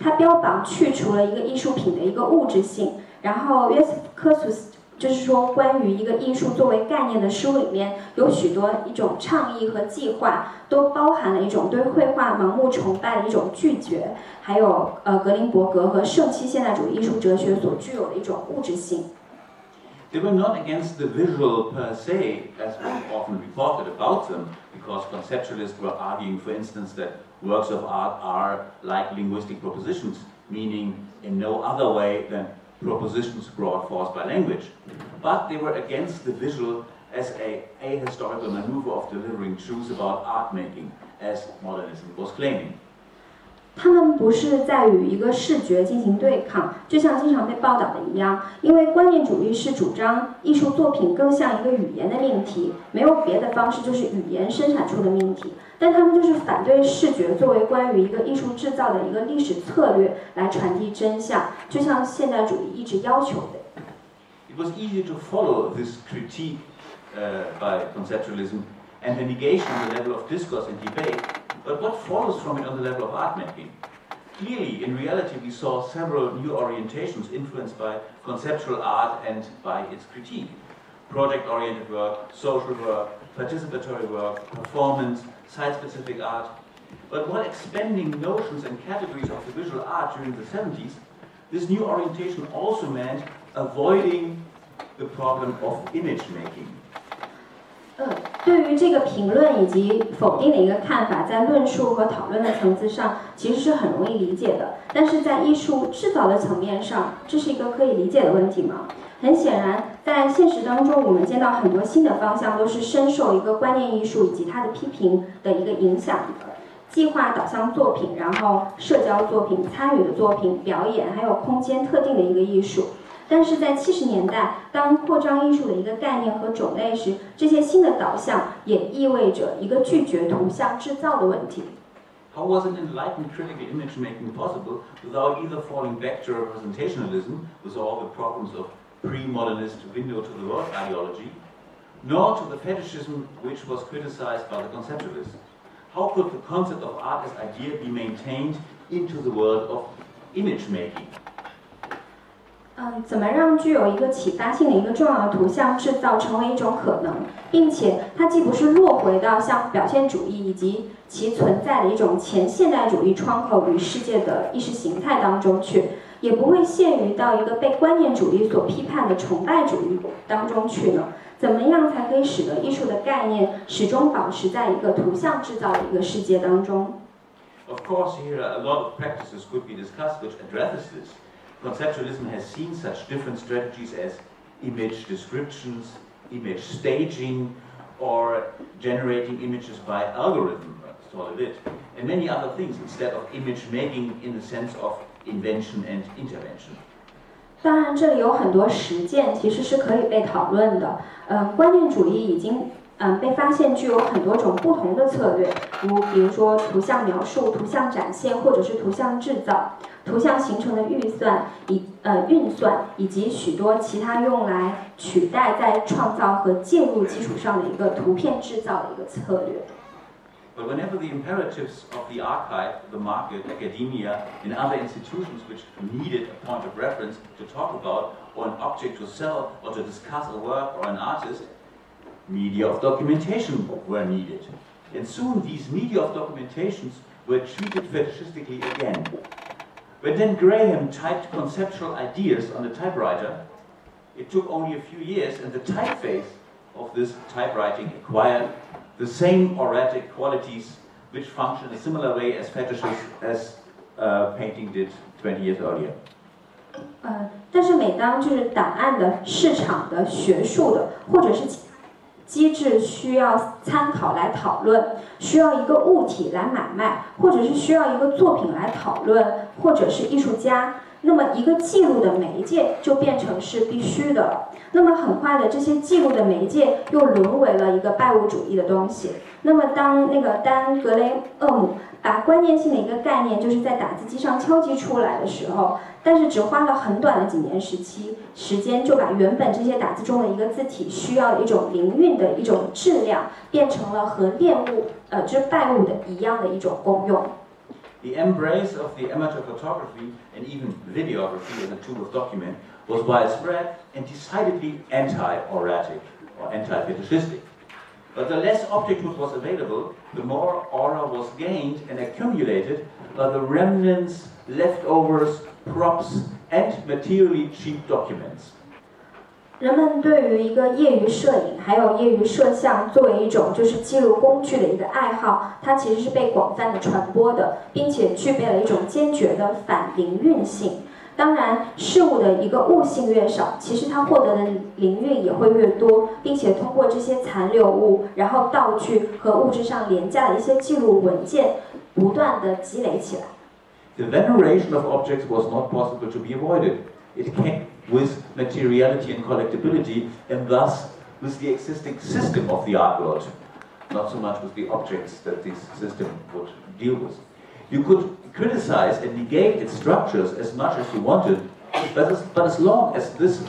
他标榜去除了一个艺术品的一个物质性。然后约瑟夫科苏斯就是说关于一个艺术作为概念的书里面有许多一种倡议和计划，都包含了一种对绘画盲目崇拜的一种拒绝，还有呃格林伯格和圣期现代主义艺术哲学所具有的一种物质性。They were not against the visual per se, as was often reported about them, because conceptualists were arguing, for instance, that works of art are like linguistic propositions, meaning in no other way than propositions brought forth by language, but they were against the visual as a ahistorical maneuver of delivering truths about art making, as modernism was claiming. 他们不是在与一个视觉进行对抗，就像经常被报道的一样，因为观念主义是主张艺术作品更像一个语言的命题，没有别的方式，就是语言生产出的命题。但他们就是反对视觉作为关于一个艺术制造的一个历史策略来传递真相，就像现代主义一直要求的。It was easy to follow this critique uh, by conceptualism and the negation on the level of discourse and debate, but what follows from it on the level of art making? Clearly, in reality, we saw several new orientations influenced by conceptual art and by its critique. Project-oriented work, social work, participatory work, performance, site-specific art. But while expanding notions and categories of the visual art during the 70s, this new orientation also meant avoiding the problem of image making. 嗯，对于这个评论以及否定的一个看法，在论述和讨论的层次上，其实是很容易理解的。但是在艺术制造的层面上，这是一个可以理解的问题吗？ 很显然，在现实当中，我们见到很多新的方向都是深受一个观念艺术以及它的批评的一个影响的。计划导向作品，然后社交作品、参与的作品、表演，还有空间特定的一个艺术。但是在七十年代，当扩张艺术的一个概念和种类时，这些新的导向也意味着一个拒绝图像制造的问题。How was an enlightened critical image making possible without either falling back to representationalism with all the problems of pre-modernist window to the world ideology, nor to the fetishism which was criticized by the conceptualists? How could the concept of art as idea be maintained into the world of image making? 嗯，怎么让具有一个启发性的一个重要的图像制造成为一种可能，并且它既不是落回到像表现主义以及其存在的一种前现代主义窗口与世界的意识形态当中去， 也不会陷于到一个被观念主义所批判的崇拜主义当中去呢？怎么样才可以使得艺术的概念始终保持在一个图像制造的一个世界当中？Of course, here a lot of practices could be discussed which addresses this. conceptualism has seen such different strategies as image descriptions, image staging, or generating images by algorithm, solid it, and many other things instead of image making in the sense of invention and intervention. 当然，这里有很多实践其实是可以被讨论的。嗯，观念主义已经嗯被发现具有很多种不同的策略，如比如说图像描述、图像展现，或者是图像制造。图像形成的预算以呃运算以及许多其他用来取代在创造和介入基础上的一个图片制造的一个策略。But whenever the imperatives of the archive, the market, academia, and other institutions which needed a point of reference to talk about, or an object to sell, or to discuss a work or an artist, media of documentation were needed. And soon these media of documentations were treated fetishistically again. When Dan Graham typed conceptual ideas on the typewriter, it took only a few years and the typeface of this typewriting acquired the same auratic qualities which function in a similar way as fetishes as uh, painting did 20 years earlier. 呃，但是每当就是档案的、市场的、学术的，或者是机制需要 参考来讨论，需要一个物体来买卖，或者是需要一个作品来讨论，或者是艺术家，那么一个记录的媒介就变成是必须的。那么很快的，这些记录的媒介又沦为了一个拜物主义的东西。那么当那个丹格雷厄姆把关键性的一个概念，就是在打字机上敲击出来的时候。但是只花了很短的几年时期时间，就把原本这些打字中的一个字体需要的一种灵韵的一种质量，变成了和恋物，呃，就是拜物的一样的一种功用。The embrace of the amateur photography and even videography as a tool of document was widespread and decidedly anti-auratic or anti-fetishistic. But the less objecthood was available, the more aura was gained and accumulated by the remnants, leftovers, props and materially cheap documents. 人们对于一个业余摄影，还有业余摄像作为一种就是记录工具的一个爱好，它其实是被广泛的传播的，并且具备了一种坚决的反灵运性。当然，事物的一个物性越少，其实它获得的灵韵也会越多，并且通过这些残留物，然后道具和物质上廉价的一些记录文件，不断的积累起来。The veneration of objects was not possible to be avoided. It came with materiality and collectibility, and thus with the existing system of the art world, not so much with the objects that this system would deal with. You could criticize and negate its structures as much as you wanted, but as, but as long as this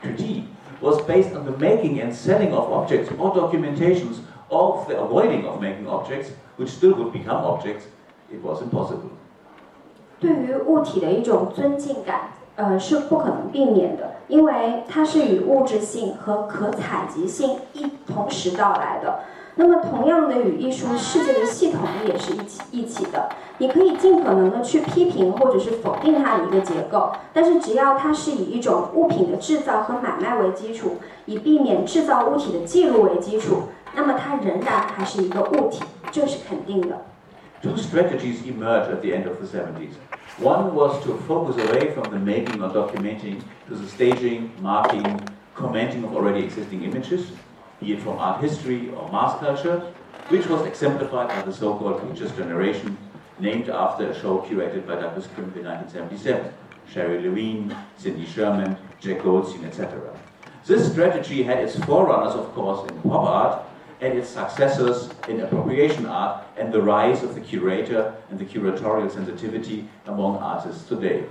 critique was based on the making and selling of objects or documentations of the avoiding of making objects, which still would become objects, it was impossible. 对于物体的一种尊敬感，呃，是不可能避免的，因为它是与物质性和可采集性一同时到来的。 那么，同样的与艺术世界的系统也是一起一起的。你可以尽可能的去批评或者是否定它的一个结构，但是只要它是以一种物品的制造和买卖为基础，以避免制造物体的记录为基础，那么它仍然还是一个物体，这是肯定的。Two strategies emerged at the end of the seventy s One was to focus away from the making or documenting to the staging, marking, commenting of already existing images. Be it from art history or mass culture, which was exemplified by the so-called Pictures Generation, named after a show curated by Douglas Crimp in 1977, Sherrie Levine, Cindy Sherman, Jack Goldstein, etc. This strategy had its forerunners, of course, in pop art, and its successors in appropriation art, and the rise of the curator and the curatorial sensitivity among artists today.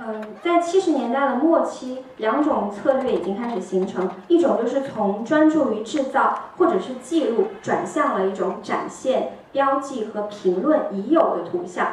嗯，在七十年代的末期，两种策略已经开始形成。一种就是从专注于制造或者是记录，转向了一种展现、标记和评论已有的图像。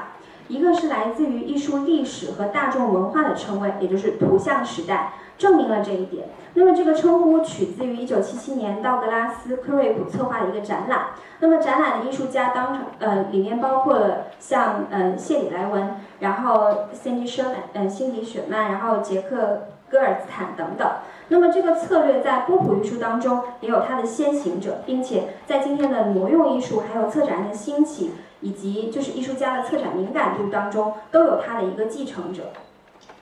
一个是来自于艺术历史和大众文化的称谓，也就是图像时代，证明了这一点。那么这个称呼取自于一九七七年道格拉斯·克瑞普策划的一个展览。那么展览的艺术家当中呃里面包括了像呃谢里莱文，然后 Cindy Sherman，嗯辛迪雪曼，然后杰克戈尔斯坦等等。那么这个策略在波普艺术当中也有它的先行者，并且在今天的挪用艺术还有策展的兴起，以及就是艺术家的策展敏感度当中都有它的一个继承者。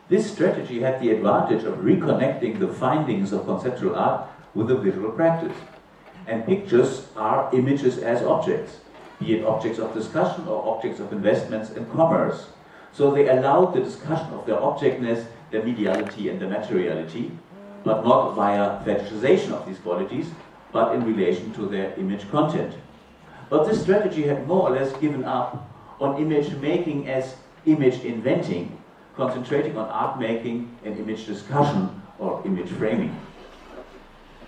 This strategy had the advantage of reconnecting the findings of conceptual art with the visual practice. And pictures are images as objects, be it objects of discussion or objects of investments and commerce. So they allowed the discussion of their objectness, their mediality, and their materiality, but not via fetishization of these qualities, but in relation to their image content. But this strategy had more or less given up on image making as image inventing, concentrating on art making and image discussion or image framing.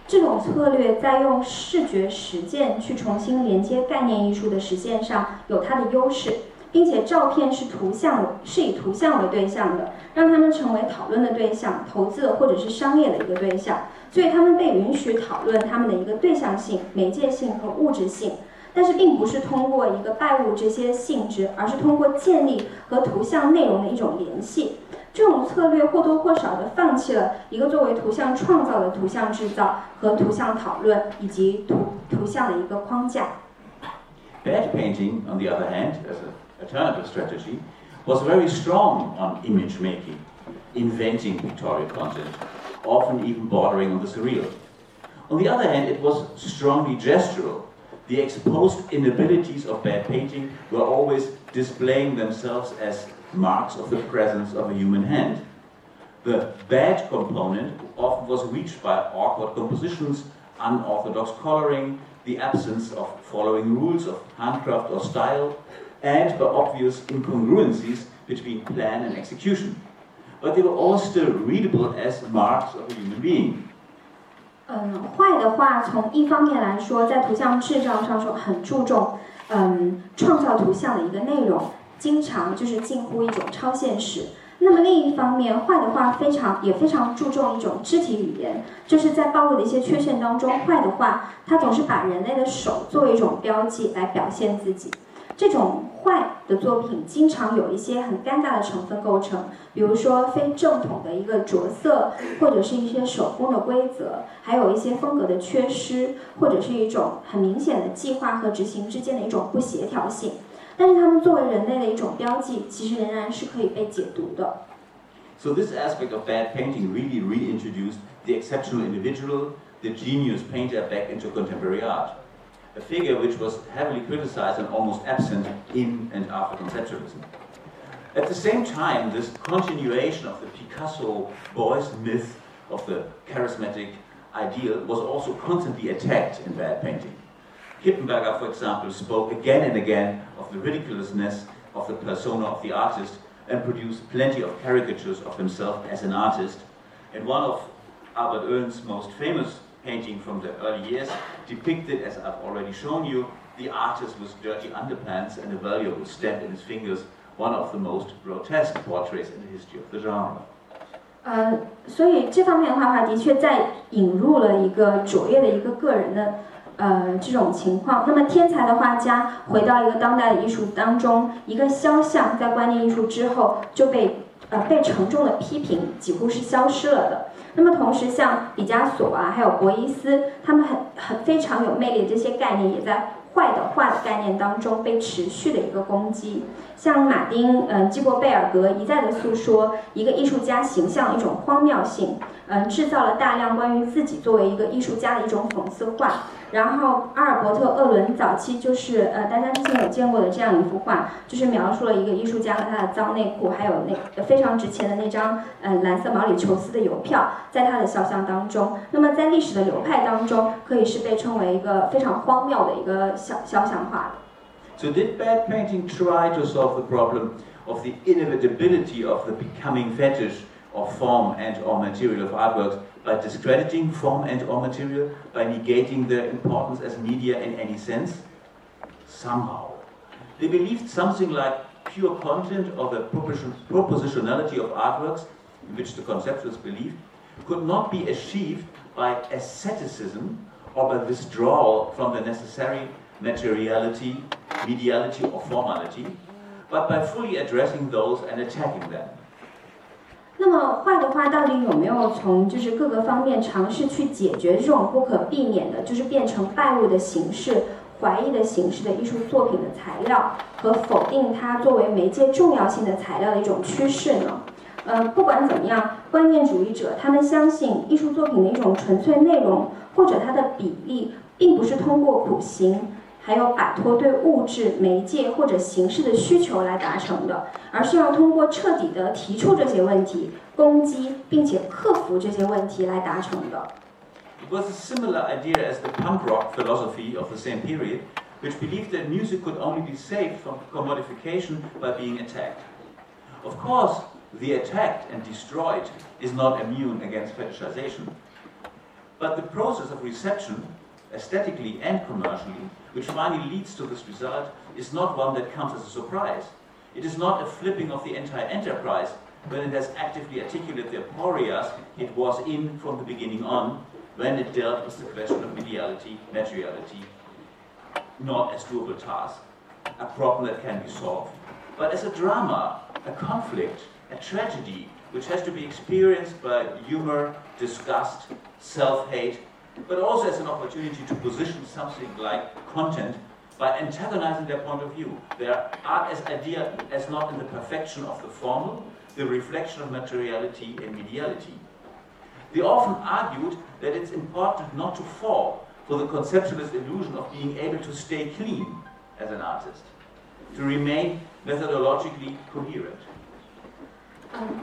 这种策略在用视觉实践去重新连接概念艺术的实践上有它的优势，并且照片是图像是以图像为对象的，让他们成为讨论的对象、投资或者是商业的一个对象，所以他们被允许讨论他们的一个对象性、媒介性和物质性，但是并不是通过一个拜物这些性质，而是通过建立和图像内容的一种联系。这种策略或多或少的放弃了一个作为图像创造的图像制造和图像讨论以及图图像的一个框架。Bad painting, on the other hand, as an alternative strategy, was very strong on image making, inventing pictorial content, often even bordering on the surreal. On the other hand, it was strongly gestural. the exposed inabilities of bad painting were always displaying themselves as marks of the presence of a human hand. The bad component often was reached by awkward compositions, unorthodox coloring, the absence of following rules of handcraft or style, and by obvious incongruencies between plan and execution. But they were all still readable as marks of a human being. 嗯，坏的话，从一方面来说，在图像制造上说很注重，嗯，创造图像的一个内容，经常就是近乎一种超现实。那么另一方面，坏的话非常也非常注重一种肢体语言，就是在暴露的一些缺陷当中，坏的话它总是把人类的手作为一种标记来表现自己。这种坏的作品经常有一些很尴尬的成分构成，比如说非正统的一个着色，或者是一些手工的规则，还有一些风格的缺失，或者是一种很明显的计划和执行之间的一种不协调性。但是它们作为人类的一种标记，其实仍然是可以被解读的。So this aspect of bad painting really reintroduced the exceptional individual, the genius painter back into contemporary art. A figure which was heavily criticized and almost absent in and after conceptualism. At the same time, this continuation of the Picasso Beuys myth of the charismatic ideal was also constantly attacked in bad painting. Kippenberger, for example, spoke again and again of the ridiculousness of the persona of the artist and produced plenty of caricatures of himself as an artist. And one of Albert Oehlen's most famous painting from the early years depicted, as I've already shown you, the artist with dirty underpants and a valuable stamp in his fingers, one of the most grotesque portraits in the history of the genre. 呃，所以这方面的话，的确在引入了一个卓越的一个个人的呃这种情况。那么天才的画家回到一个当代的艺术当中，一个肖像在观念艺术之后就被 呃被沉重的批评，几乎是消失了的。那么同时，像毕加索啊，还有博伊斯，他们很很非常有魅力的这些概念，也在坏的坏的概念当中被持续的一个攻击。像马丁，嗯，基伯贝尔格一再的诉说一个艺术家形象一种荒谬性，嗯，制造了大量关于自己作为一个艺术家的一种讽刺画。然后阿尔伯特·厄伦早期就是呃，大家之前有见过的这样一幅画，就是描述了一个艺术家和他的脏内裤，还有那非常值钱的那张呃蓝色毛里求斯的邮票，在他的肖像当中。那么在历史的流派当中，可以是被称为一个非常荒谬的一个肖肖像画。So did bad painting try to solve the problem of the inevitability of the becoming fetish of form and or material of artworks by discrediting form and or material, by negating their importance as media in any sense? Somehow. They believed something like pure content or the propositionality of artworks, in which the conceptualists believed, could not be achieved by asceticism or by withdrawal from the necessary materiality, mediality, or formality, but by fully addressing those and attacking them. 那么坏的话，到底有没有从就是各个方面尝试去解决这种不可避免的，就是变成拜物的形式、怀疑的形式的艺术作品的材料，和否定它作为媒介重要性的材料的一种趋势呢？呃，不管怎么样，观念主义者他们相信艺术作品的一种纯粹内容或者它的比例，并不是通过苦行。还有摆脱对物质、媒介或者形式的需求来达成的，而是要通过彻底的提出这些问题、攻击并且克服这些问题来达成的。It was a similar idea as the punk rock philosophy of the same period, which believed that music could only be saved from commodification by being attacked. Of course, the attacked and destroyed is not immune against fetishization, but the process of reception, aesthetically and commercially, which finally leads to this result is not one that comes as a surprise. It is not a flipping of the entire enterprise when it has actively articulated the aporias it was in from the beginning on, when it dealt with the question of mediality, materiality, not as doable task, a problem that can be solved, but as a drama, a conflict, a tragedy, which has to be experienced by humor, disgust, self-hate, but also as an opportunity to position something like content by antagonizing their point of view. Their art as idea as not in the perfection of the formal, the reflection of materiality and mediality. They often argued that it's important not to fall for the conceptualist illusion of being able to stay clean as an artist, to remain methodologically coherent.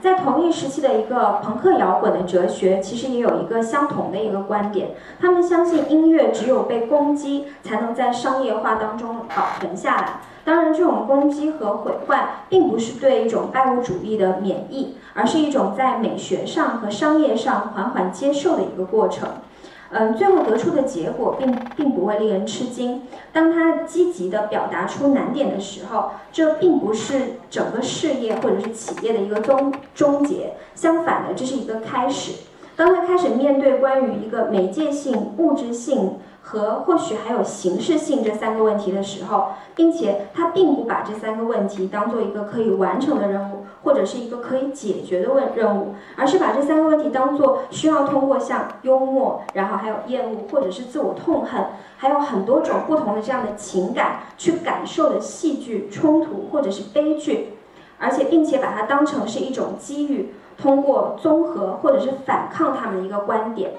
在同一时期的一个朋克摇滚的哲学，其实也有一个相同的一个观点。他们相信音乐只有被攻击，才能在商业化当中保存下来。当然，这种攻击和毁坏，并不是对一种爱物主义的免疫，而是一种在美学上和商业上缓缓接受的一个过程。嗯，最后得出的结果并并不会令人吃惊。当他积极的表达出难点的时候，这并不是整个事业或者是企业的一个终终结，相反的，这是一个开始。当他开始面对关于一个媒介性、物质性。和或许还有形式性这三个问题的时候，并且他并不把这三个问题当做一个可以完成的任务，或者是一个可以解决的问任务，而是把这三个问题当做需要通过像幽默，然后还有厌恶，或者是自我痛恨，还有很多种不同的这样的情感去感受的戏剧冲突或者是悲剧，而且并且把它当成是一种机遇。通过综合或者是反抗他们的一个观点。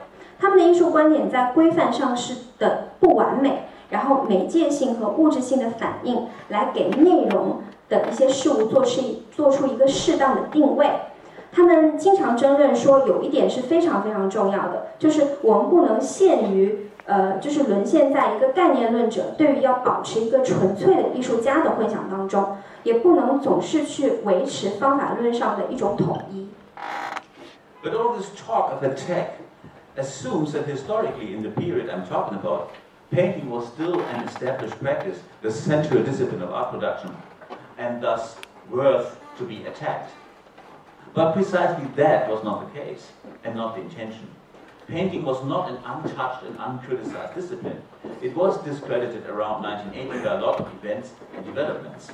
他们的艺术观点在规范上是的不完美，然后媒介性和物质性的反应来给内容的一些事物做出做出一个适当的定位。他们经常争论说，有一点是非常非常重要的，就是我们不能限于呃，就是沦陷在一个概念论者对于要保持一个纯粹的艺术家的幻想当中，也不能总是去维持方法论上的一种统一。But all this talk of attack assumes that historically, in the period I'm talking about, painting was still an established practice, the central discipline of art production, and thus worth to be attacked. But precisely that was not the case, and not the intention. Painting was not an untouched and uncriticized discipline. It was discredited around 1980 by a lot of events and developments.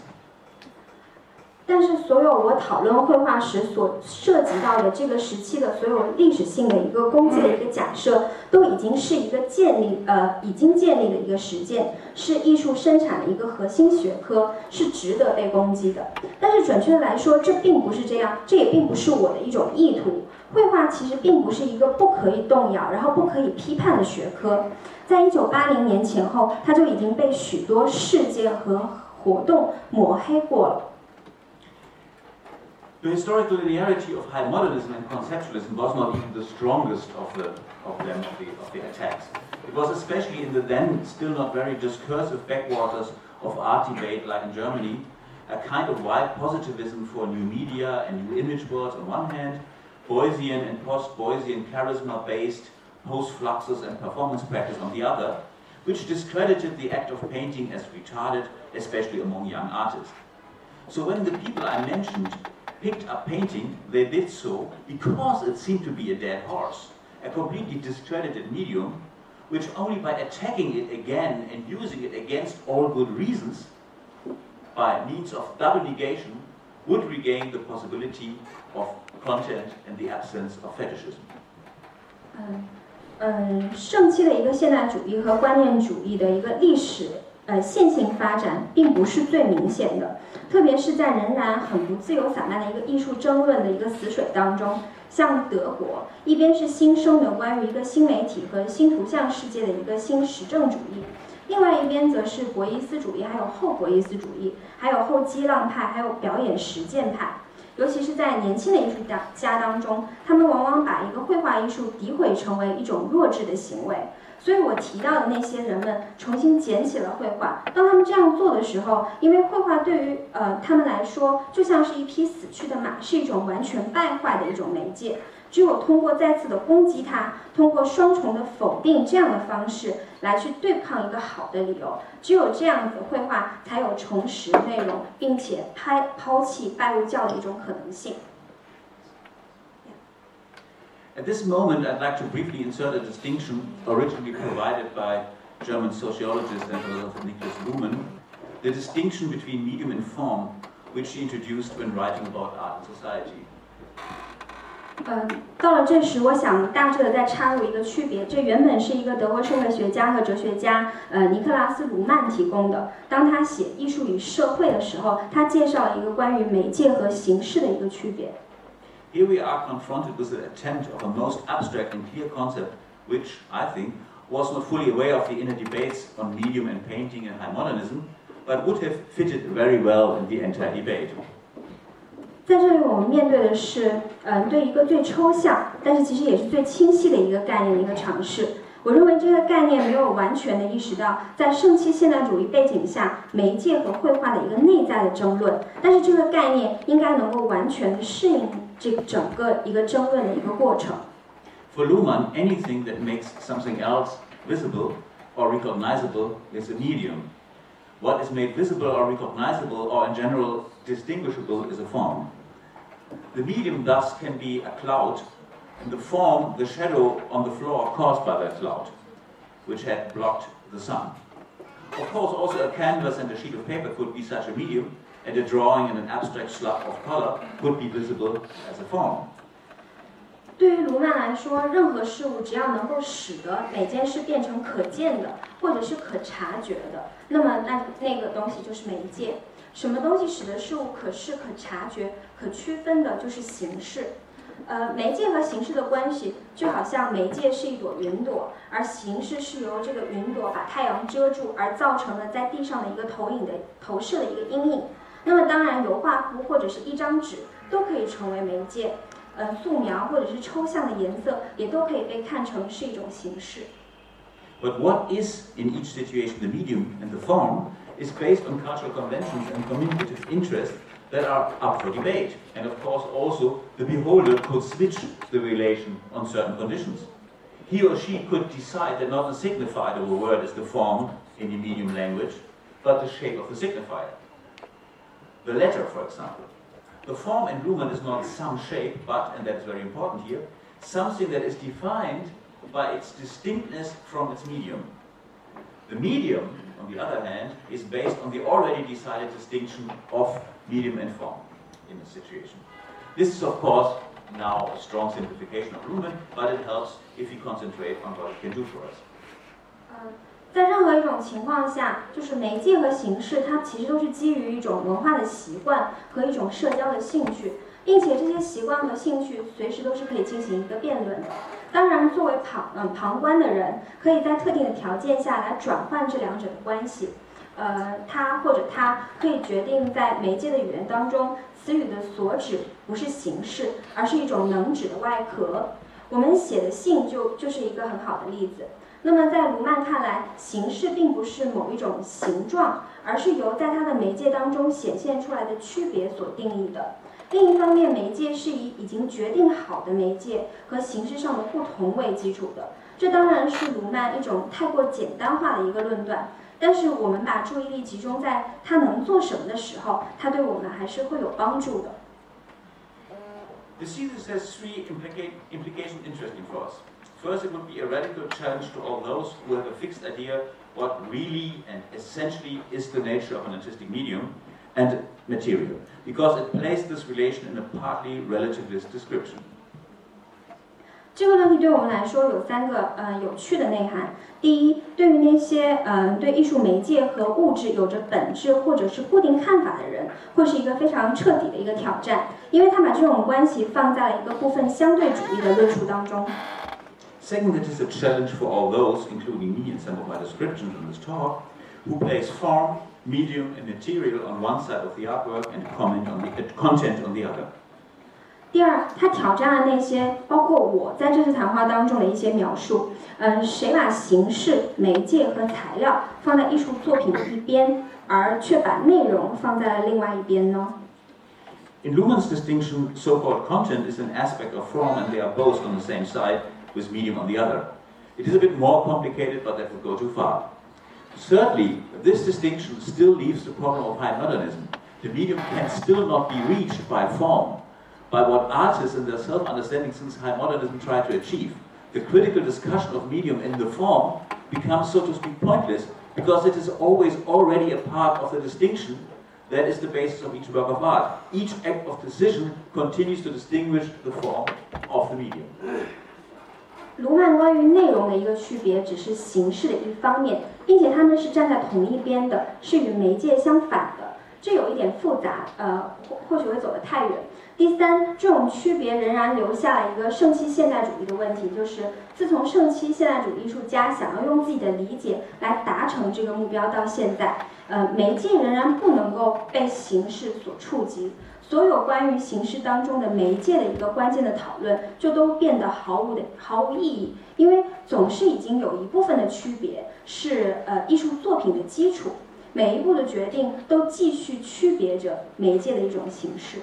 但是，所有我讨论绘画时所涉及到的这个时期的所有历史性的一个攻击的一个假设，都已经是一个建立呃已经建立的一个实践，是艺术生产的一个核心学科，是值得被攻击的。但是，准确的来说，这并不是这样，这也并不是我的一种意图。绘画其实并不是一个不可以动摇，然后不可以批判的学科。在一九八零年前后，它就已经被许多事件和活动抹黑过了。The historical linearity of high modernism and conceptualism was not even the strongest of, the, of them, of the, of the attacks. It was especially in the then still not very discursive backwaters of art debate, like in Germany, a kind of wild positivism for new media and new image worlds on one hand, Beuysian and post-Beuysian charisma-based post-fluxus and performance practice on the other, which discredited the act of painting as retarded, especially among young artists. So when the people I mentioned picked up painting, they did so because it seemed to be a dead horse, a completely discredited medium, which only by attacking it again and using it against all good reasons, by means of double negation, would regain the possibility of content and the absence of fetishism. 嗯嗯，盛期的一个现代主义和观念主义的一个历史 呃，线性发展并不是最明显的，特别是在仍然很不自由散漫的一个艺术争论的一个死水当中，像德国，一边是新生的关于一个新媒体和新图像世界的一个新实证主义，另外一边则是博伊斯主义，还有后博伊斯主义，还有后激浪派，还有表演实践派，尤其是在年轻的艺术家当中，他们往往把一个绘画艺术诋毁成为一种弱智的行为。所以我提到的那些人们重新捡起了绘画。当他们这样做的时候，因为绘画对于呃他们来说就像是一匹死去的马，是一种完全败坏的一种媒介。只有通过再次的攻击它，通过双重的否定这样的方式来去对抗一个好的理由，只有这样子绘画才有重拾内容，并且拍抛弃拜物教的一种可能性。At this moment, I'd like to briefly insert a distinction originally provided by German sociologist and philosopher Niklas Luhmann, the distinction between medium and form, which he introduced when writing about art and society. 嗯，到了这时，我想大致的再插入一个区别。这原本是一个德国社会学家和哲学家，呃，尼克拉斯·卢曼提供的。当他写《艺术与社会》的时候，他介绍了一个关于媒介和形式的一个区别。Here we are confronted with the attempt of a most abstract and clear concept, which, I think, was not fully aware of the inner debates on medium and painting and high modernism, but would have fitted very well in the entire debate. 在这里，我们面对的是，嗯，对一个最抽象，但是其实也是最清晰的一个概念的一个尝试。我认为这个概念没有完全的意识到，在盛期现代主义背景下，媒介和绘画的一个内在的争论。但是这个概念应该能够完全的适应这整个一个争论的一个过程。For Luhmann, anything that makes something else visible or recognizable is a medium. What is made visible or recognizable or in general distinguishable is a form. The medium thus can be a cloud and the form, the shadow on the floor caused by that cloud, which had blocked the sun. Of course, also a canvas and a sheet of paper could be such a medium, and a drawing in an abstract slab of color could be visible as a form. 对于卢曼来说，任何事物只要能够使得每件事变成可见的，或者是可察觉的，那么那那个东西就是媒介。什么东西使得事物可视、可察觉、可区分的，就是形式。呃，媒介和形式的关系就好像媒介是一朵云朵，而形式是由这个云朵把太阳遮住，而造成了在地上的一个投影的投射的一个阴影。那么当然，油画布或者是一张纸都可以成为媒介，呃，素描或者是抽象的颜色也都可以被看成是一种形式。But what is in each situation the medium and the form is based on cultural conventions and communicative interests that are up for debate. And of course, also the beholder could switch the relation on certain conditions. He or she could decide that not the signifier of a word is the form in the medium language, but the shape of the signifier. The letter, for example. The form in Luhmann is not some shape, but, and that is very important here, something that is defined by its distinctness from its medium. The medium, on the other hand, is based on the already decided distinction of medium and form in the situation. This is, of course, now a strong simplification of Luhmann, but it helps if we concentrate on what it can do for us. Uh, 在任何一种情况下，就是媒介和形式，它其实都是基于一种文化的习惯和一种社交的兴趣，并且这些习惯和兴趣随时都是可以进行一个辩论的。当然，作为旁嗯旁观的人，可以在特定的条件下来转换这两者的关系。呃，他或者他可以决定在媒介的语言当中，词语的所指不是形式，而是一种能指的外壳。我们写的信就就是一个很好的例子。那么在卢曼看来，形式并不是某一种形状，而是由在它的媒介当中显现出来的区别所定义的。另一方面，媒介是以已经决定好的媒介和形式上的不同为基础的。这当然是卢曼一种太过简单化的一个论断。但是我们把注意力集中在他能做什么的时候，他对我们还是会有帮助的。The thesis a sweet implication interesting for us. First, it would be a radical challenge to all those who have a fixed idea what really and essentially is the nature of an artistic medium and material, because it places this relation in a partly relativist description. 这个问题对我们来说有三个呃有趣的内涵。第一，对于那些呃对艺术媒介和物质有着本质或者是固定看法的人，会是一个非常彻底的一个挑战，因为他把这种关系放在了一个部分相对主义的论述当中。 Second, it is a challenge for all those, including me and some of my descriptions in this talk, who place form, medium, and material on one side of the artwork and comment on the content on the other. 第二，他挑战了那些包括我在这次谈话当中的一些描述。嗯，谁把形式、媒介和材料放在艺术作品的一边，而却把内容放在了另外一边呢？In Luhmann's distinction, so-called content is an aspect of form, and they are both on the same side, with medium on the other. It is a bit more complicated, but that would go too far. Thirdly, this distinction still leaves the problem of high modernism. The medium can still not be reached by form by what artists in their self-understanding since high modernism try to achieve. The critical discussion of medium in the form becomes, so to speak, pointless because it is always already a part of the distinction that is the basis of each work of art. Each act of decision continues to distinguish the form of the medium. 卢曼关于内容的一个区别，只是形式的一方面，并且他们是站在同一边的，是与媒介相反的。这有一点复杂，呃，或或许会走得太远。第三，这种区别仍然留下了一个圣期现代主义的问题，就是自从圣期现代主义艺术家想要用自己的理解来达成这个目标到现在，呃，媒介仍然不能够被形式所触及，所有关于形式当中的媒介的一个关键的讨论就都变得毫无的毫无意义，因为总是已经有一部分的区别是呃艺术作品的基础，每一步的决定都继续区别着媒介的一种形式。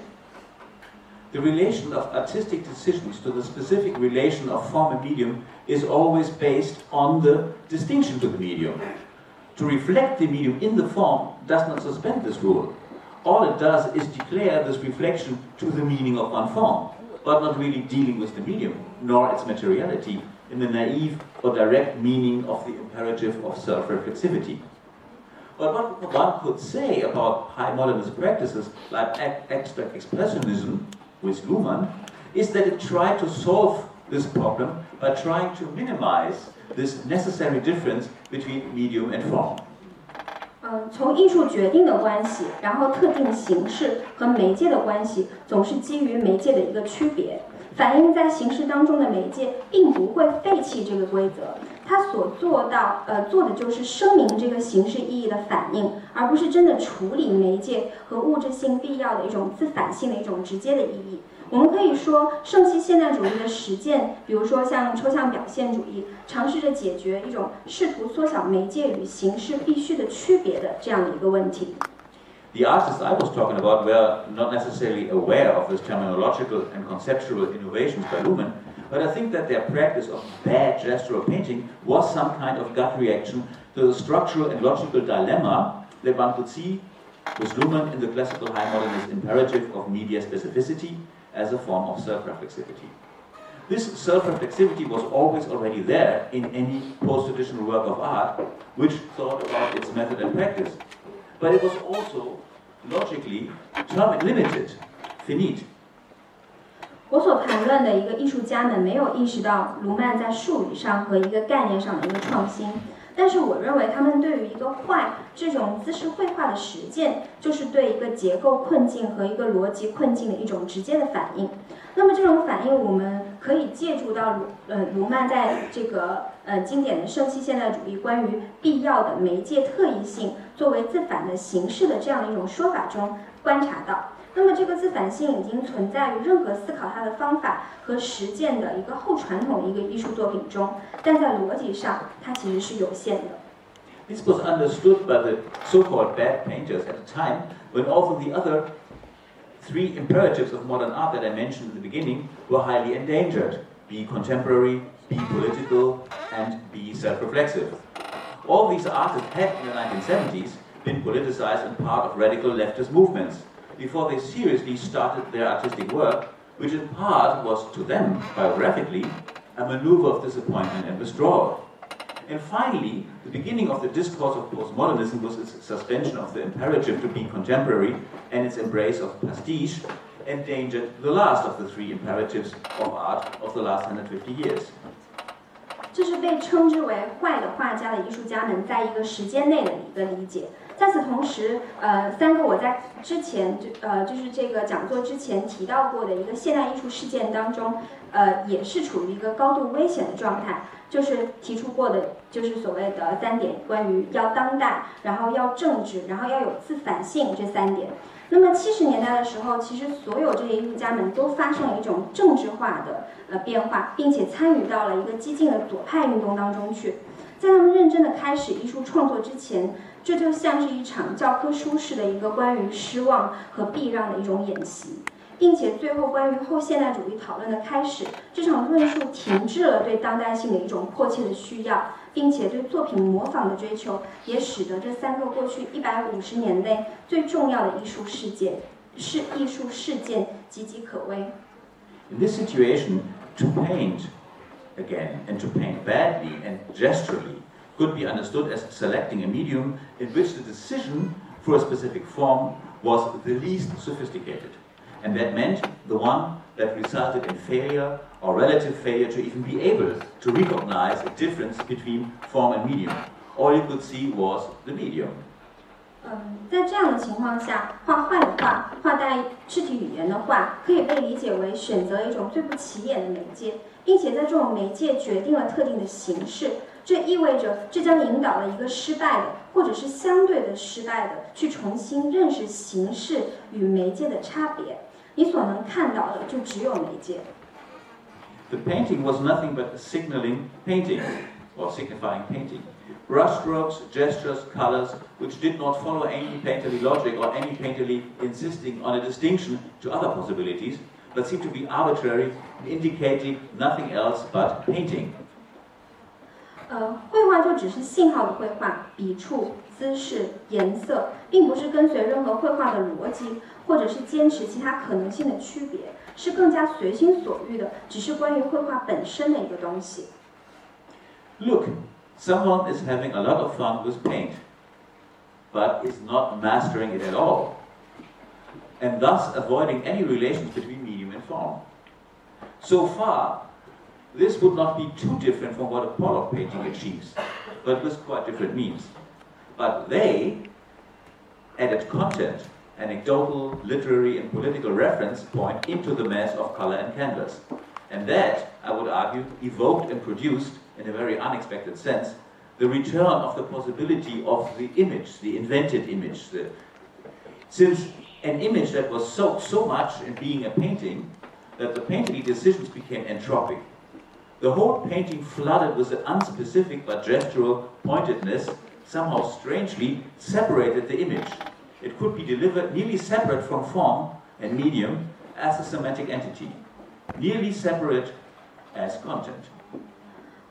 the relation of artistic decisions to the specific relation of form and medium is always based on the distinction to the medium. To reflect the medium in the form does not suspend this rule. All it does is declare this reflection to the meaning of one form, but not really dealing with the medium, nor its materiality, in the naive or direct meaning of the imperative of self-reflexivity. But what one could say about high modernist practices like abstract expressionism with Luhmann is that it tried to solve this problem by trying to minimize this necessary difference between medium and form. 从艺术决定的关系，然后特定形式和媒介的关系，总是基于媒介的一个区别。反映在形式当中的媒介并不会废弃这个规则，它所做到呃做的就是声明这个形式意义的反应，而不是真的处理媒介和物质性必要的一种自反性的一种直接的意义。我们可以说，圣西现代主义的实践，比如说像抽象表现主义，尝试着解决一种试图缩小媒介与形式必须的区别的这样的一个问题。The artists I was talking about were not necessarily aware of this terminological and conceptual innovations by Luhmann, but I think that their practice of bad gestural painting was some kind of gut reaction to the structural and logical dilemma that one could see with Luhmann in the classical high modernist imperative of media specificity as a form of self-reflexivity. This self-reflexivity was always already there in any post-traditional work of art which thought about its method and practice. But it was also logically term limited, finite. 我所谈论的一个艺术家们没有意识到卢曼在术语上和一个概念上的一个创新， 但是我认为他们对于一个坏这种姿势绘画的实践，就是对一个结构困境和一个逻辑困境的一种直接的反应。那么这种反应，我们可以借助到卢呃卢曼在这个呃经典的圣西现代主义关于必要的媒介特异性作为自反的形式的这样的一种说法中观察到。那么这个自反性已经存在于任何思考它的方法和实践的一个后传统一个艺术作品中，但在逻辑上它其实是有限的。This was understood by the so-called bad painters at a time when also the other three imperatives of modern art that I mentioned in the beginning were highly endangered. Be contemporary, be political, and be self-reflexive. All these artists had in the 1970s been politicized and part of radical leftist movements before they seriously started their artistic work, which in part was to them, biographically, a maneuver of disappointment and withdrawal. And finally, the beginning of the discourse of postmodernism was its suspension of the imperative to be contemporary and its embrace of pastiche endangered the last of the three imperatives of art of the last 150 years. 这是被称之为坏的画家的艺术家们在一个时间内的一个理解。 在此同时，呃，三个我在之前就呃就是这个讲座之前提到过的一个现代艺术事件当中，呃，也是处于一个高度危险的状态，就是提出过的，就是所谓的三点，关于要当代，然后要政治，然后要有自反性这三点。那么七十年代的时候，其实所有这些艺术家们都发生了一种政治化的呃变化，并且参与到了一个激进的左派运动当中去。在他们认真的开始艺术创作之前。这就像是一场教科书式的一个关于失望和避让的一种演习，并且最后关于后现代主义讨论的开始，这场论述停滞了对当代性的一种迫切的需要，并且对作品模仿的追求，也使得这三个过去一百五十年内最重要的艺术事件是艺术事件岌岌可危。In this situation, to paint again and to paint badly and gesturally. could be understood as selecting a medium in which the decision for a specific form was the least sophisticated. And that meant the one that resulted in failure or relative failure to even be able to recognize a difference between form and medium. All you could see was the medium. 嗯，在这样的情况下，画坏的画，画带肢体语言的画，可以被理解为选择一种最不起眼的媒介，并且在这种媒介决定了特定的形式。 这意味着，这将引导了一个失败的，或者是相对的失败的，去重新认识形式与媒介的差别。你所能看到的，就只有媒介。The painting was nothing but a signaling painting, or signifying painting. Brushstrokes, gestures, colors, which did not follow any painterly logic or any painterly insisting on a distinction to other possibilities, but seemed to be arbitrary, indicating nothing else but painting. 呃，绘画就只是信号的绘画，笔触、姿势、颜色，并不是跟随任何绘画的逻辑，或者是坚持其他可能性的区别，是更加随心所欲的，只是关于绘画本身的一个东西。Look, someone is having a lot of fun with paint, but is not mastering it at all, and thus avoiding any relations between medium and form. So far, this would not be too different from what a Pollock painting achieves, but with quite different means. But they added content, anecdotal, literary, and political reference point into the mass of color and canvas. And that, I would argue, evoked and produced, in a very unexpected sense, the return of the possibility of the image, the invented image. The, since an image that was soaked so much in being a painting that the painterly decisions became entropic. The whole painting flooded with an unspecific but gestural pointedness somehow strangely separated the image. It could be delivered nearly separate from form and medium as a semantic entity, nearly separate as content.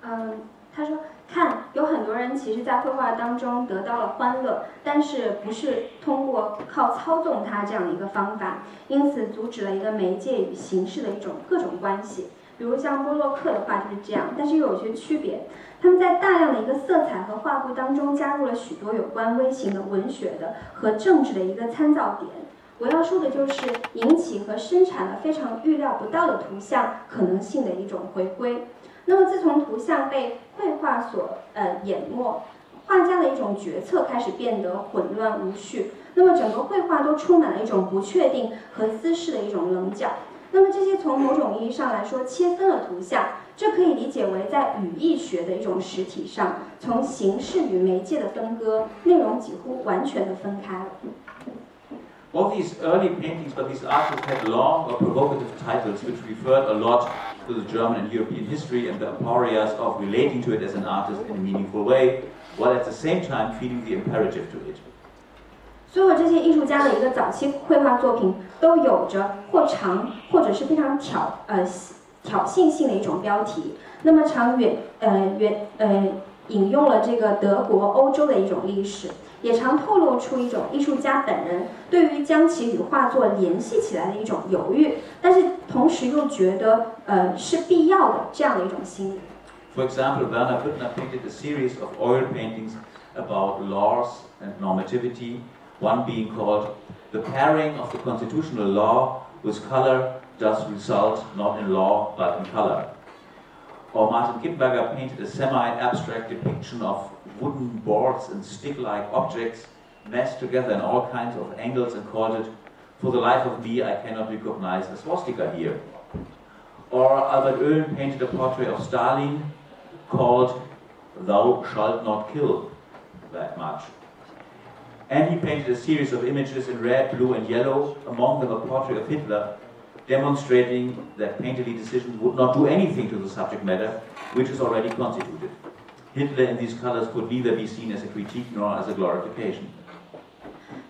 嗯，他说，看，有很多人其实，在绘画当中得到了欢乐，但是不是通过靠操纵它这样的一个方法，因此阻止了一个媒介与形式的一种各种关系。 比如像波洛克的画就是这样，但是又有些区别。他们在大量的一个色彩和画布当中加入了许多有关微型的文学的和政治的一个参照点。我要说的就是引起和生产了非常预料不到的图像可能性的一种回归。那么自从图像被绘画所呃淹没，画家的一种决策开始变得混乱无序。那么整个绘画都充满了一种不确定和姿势的一种棱角。那么这些从某种意义上来说切分了图像，这可以理解为在语义学的一种实体上，从形式与媒介的分割，内容几乎完全的分开了。All these early paintings by these artists had long or provocative titles which referred a lot to the German and European history and the aporias of relating to it as an artist in a meaningful way, while at the same time feeling the imperative to it. 所有这些艺术家的一个早期绘画作品都有着或长或者是非常挑呃挑衅性的一种标题，那么常远呃远呃引用了这个德国、欧洲的一种历史，也常透露出一种艺术家本人对于将其与画作联系起来的一种犹豫，但是同时又觉得呃是必要的这样的一种心理。For example, Werner Büttner painted a series of oil paintings about laws and normativity. One being called The Pairing of the Constitutional Law with Color Does Result Not in Law but in Color. Or Martin Kippenberger painted a semi-abstract depiction of wooden boards and stick-like objects mashed together in all kinds of angles and called it For the Life of Me I Cannot Recognize a Swastika Here. Or Albert Oehlen painted a portrait of Stalin called Thou Shalt Not Kill that much And he painted a series of images in red, blue, and yellow, among them a portrait of Hitler, demonstrating that painterly decisions would not do anything to the subject matter, which is already constituted. Hitler in these colors could neither be seen as a critique nor as a glorification.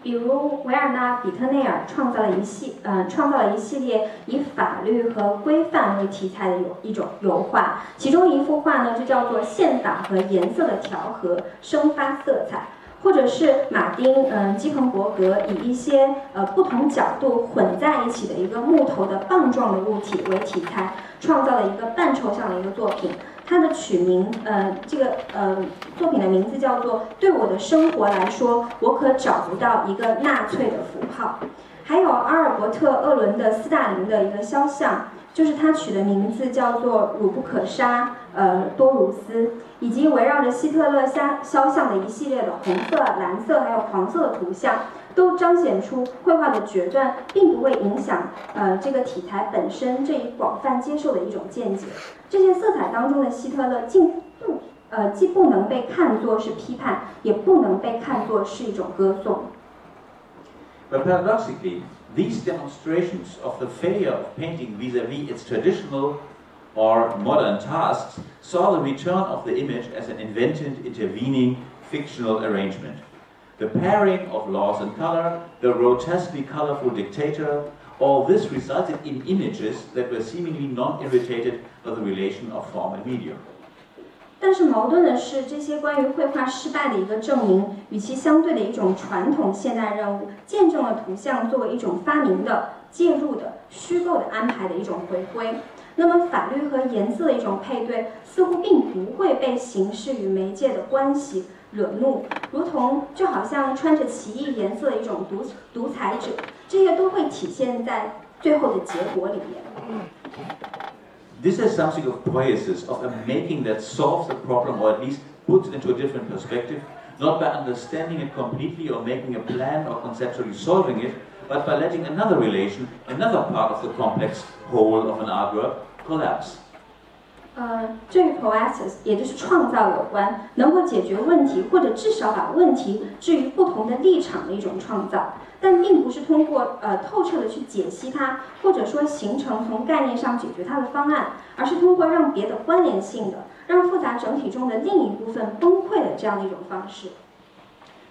比如维尔纳·比特内尔创造了一系呃创造了一系列以法律和规范为题材的有一种油画，其中一幅画呢就叫做《宪法和颜色的调和》，生发色彩。 或者是马丁，嗯，基彭伯格以一些呃不同角度混在一起的一个木头的棒状的物体为题材，创造了一个半抽象的一个作品。它的取名，呃，这个呃作品的名字叫做《对我的生活来说，我可找不到一个纳粹的符号》。还有阿尔伯特·厄伦的斯大林的一个肖像。就是他取的名字叫做“汝不可杀”，呃，多鲁斯，以及围绕着希特勒肖肖像的一系列的红色、蓝色还有黄色的图像，都彰显出绘画的决断并不会影响呃这个题材本身这一广泛接受的一种见解。这些色彩当中的希特勒，竟不呃既不能被看作是批判，也不能被看作是一种歌颂。But paradoxically. these demonstrations of the failure of painting vis-à-vis its traditional or modern tasks saw the return of the image as an invented, intervening, fictional arrangement. The pairing of laws and color, the grotesquely colorful dictator, all this resulted in images that were seemingly non-irritated by the relation of form and medium. 但是矛盾的是，这些关于绘画失败的一个证明，与其相对的一种传统现代任务，见证了图像作为一种发明的、介入的、虚构的安排的一种回归。那么，法律和颜色的一种配对，似乎并不会被形式与媒介的关系惹怒，如同就好像穿着奇异颜色的一种独独裁者，这些都会体现在最后的结果里面。This is something of poiesis, of a making that solves the problem or at least puts it into a different perspective, not by understanding it completely or making a plan or conceptually solving it, but by letting another relation, another part of the complex whole of an artwork, collapse. 呃，这与 poesis 也就是创造有关，能够解决问题，或者至少把问题置于不同的立场的一种创造，但并不是通过呃透彻的去解析它，或者说形成从概念上解决它的方案，而是通过让别的关联性的，让复杂整体中的另一部分崩溃的这样的一种方式。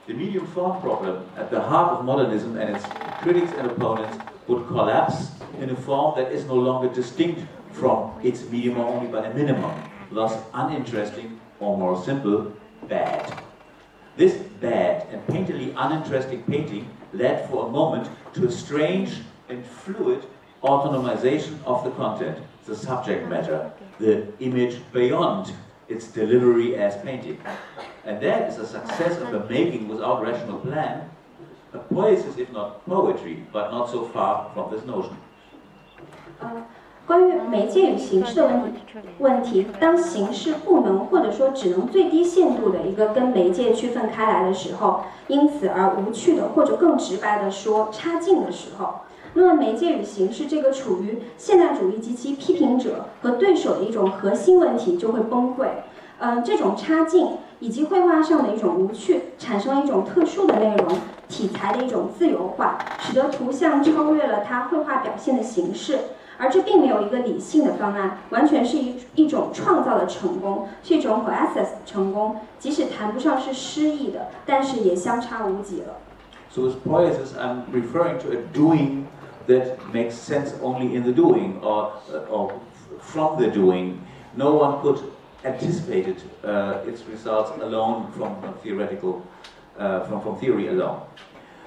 The medium form problem at the heart of modernism and its critics and opponents would collapse in a form that is no longer distinct from its medium only by a minimum, thus uninteresting or more simple, bad. This bad and painterly uninteresting painting led for a moment to a strange and fluid autonomization of the content, the subject matter, the image beyond its delivery as painting. And that is a success of the making without rational plan, a poiesis if not poetry, but not so far from this notion. 呃，关于媒介与形式的问题，问题，当形式不能或者说只能最低限度的一个跟媒介区分开来的时候，因此而无趣的或者更直白的说差劲的时候，那么媒介与形式这个处于现代主义及其批评者和对手的一种核心问题就会崩溃。嗯，这种差劲以及绘画上的一种无趣，产生了一种特殊的内容题材的一种自由化，使得图像超越了它绘画表现的形式。而这并没有一个理性的方案，完全是一一种创造的成功，是一种 poiesis 成功，即使谈不上是诗意的，但是也相差无几了。So this poiesis, I'm referring to a doing that makes sense only in the doing or uh, or from the doing. No one could anticipate it, uh, its results alone from theoretical, uh, from, from theory alone.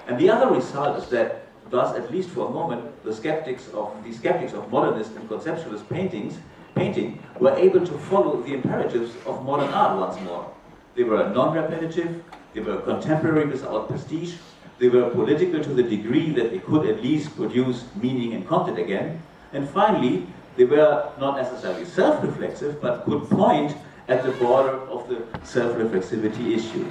And the other result is that thus, at least for a moment, the skeptics of the skeptics of modernist and conceptualist paintings, painting were able to follow the imperatives of modern art once more. They were non-repetitive, they were contemporary without pastiche, they were political to the degree that they could at least produce meaning and content again, and finally, they were not necessarily self-reflexive, but could point at the border of the self-reflexivity issue.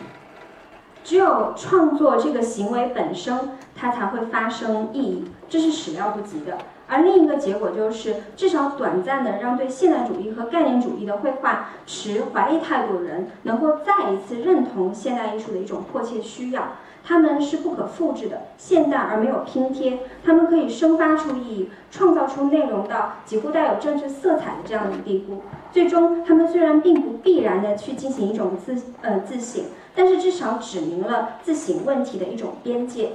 只有创作这个行为本身，它才会发生意义，这是始料不及的。而另一个结果就是，至少短暂的让对现代主义和概念主义的绘画持怀疑态度的人，能够再一次认同现代艺术的一种迫切需要。它们是不可复制的，现代而没有拼贴。它们可以生发出意义，创造出内容到几乎带有政治色彩的这样的地步。最终，他们虽然并不必然的去进行一种自呃自省，但是至少指明了自省问题的一种边界。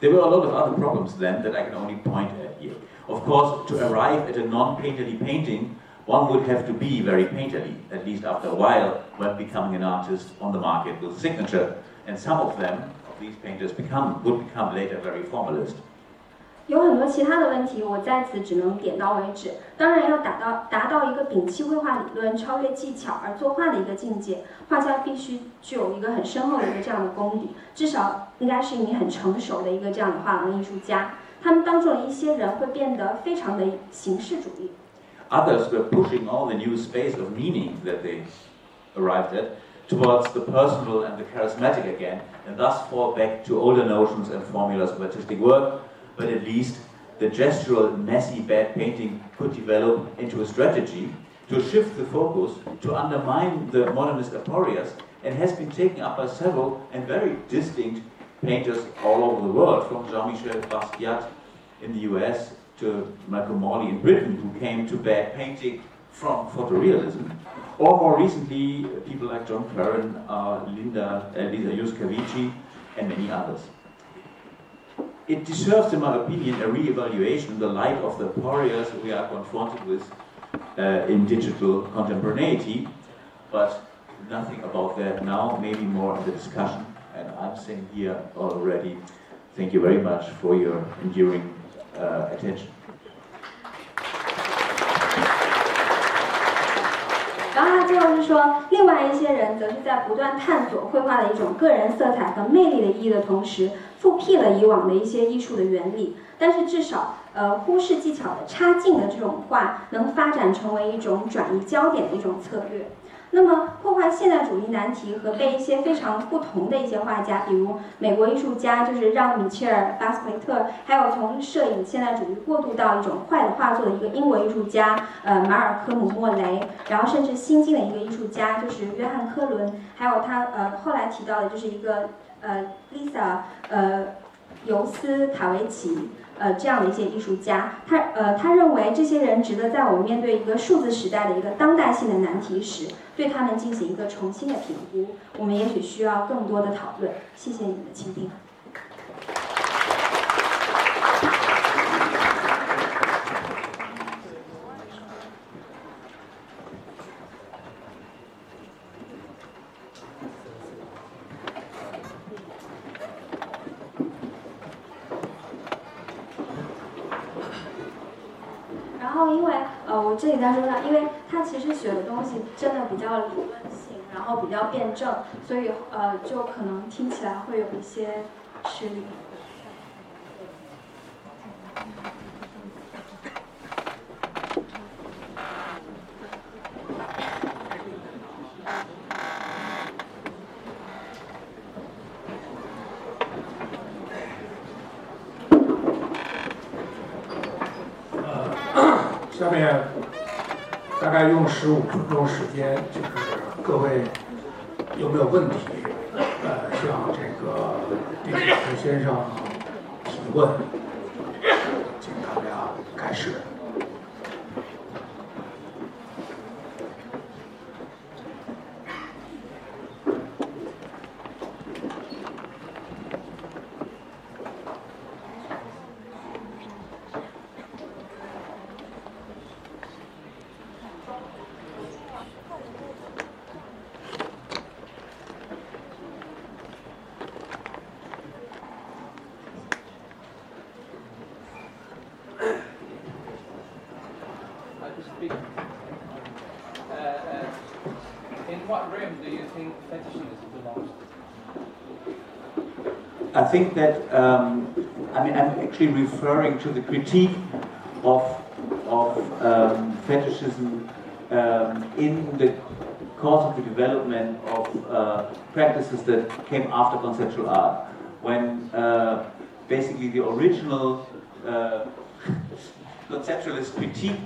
There were a lot of other problems then that I can only point at here. Of course, to arrive at a non-painterly painting, one would have to be very painterly, at least after a while, when becoming an artist on the market with a signature and some of them, of these painters, become, would become later very formalist. 有很多其他的问题，我在此只能点到为止。当然，要达到达到一个摒弃绘画理论、超越技巧而作画的一个境界，画家必须具有一个很深厚的一个这样的功底，至少应该是一名很成熟的一个这样的画廊艺术家。他们当中的一些人会变得非常的形式主义。Others were pushing all the new space of meaning that they arrived at towards the personal and the charismatic again, and thus fall back to older notions and formulas of artistic work, but at least the gestural, messy, bad painting could develop into a strategy to shift the focus, to undermine the modernist aporias, and has been taken up by several and very distinct painters all over the world, from Jean-Michel Basquiat in the US to Malcolm Morley in Britain, who came to bad painting from photorealism. Or more recently, people like John Currin, uh, Linda, uh, Lisa Yuskavici, and many others. It deserves, in my opinion, a re-evaluation in the light of the aporias we are confronted with uh, in digital contemporaneity, but nothing about that now, maybe more in the discussion. And I'm saying here already, thank you very much for your enduring uh, attention. 复辟了以往的一些艺术的原理。但是至少，呃，忽视技巧的差劲的这种画，能发展成为一种转移焦点的一种策略。那么，破坏现代主义难题和被一些非常不同的一些画家，比如美国艺术家就是让·米切尔·巴斯奎特，还有从摄影现代主义过渡到一种坏的画作的一个英国艺术家，呃，马尔科姆·莫雷，然后甚至新晋的一个艺术家就是约翰·科伦，还有他呃后来提到的就是一个呃，Lisa，呃，尤斯卡维奇。呃，这样的一些艺术家，他呃，他认为这些人值得在我们面对一个数字时代的一个当代性的难题时，对他们进行一个重新的评估。我们也许需要更多的讨论。谢谢你们的倾听。他说他，因为他其实学的东西真的比较理论性，然后比较辩证，所以呃，就可能听起来会有一些吃力。下面。大概用十五分钟时间，就是各位有没有问题？呃，向这个李老师先生提问，actually referring to the critique of of um, fetishism um, in the course of the development of uh, practices that came after conceptual art, when uh, basically the original uh, conceptualist critique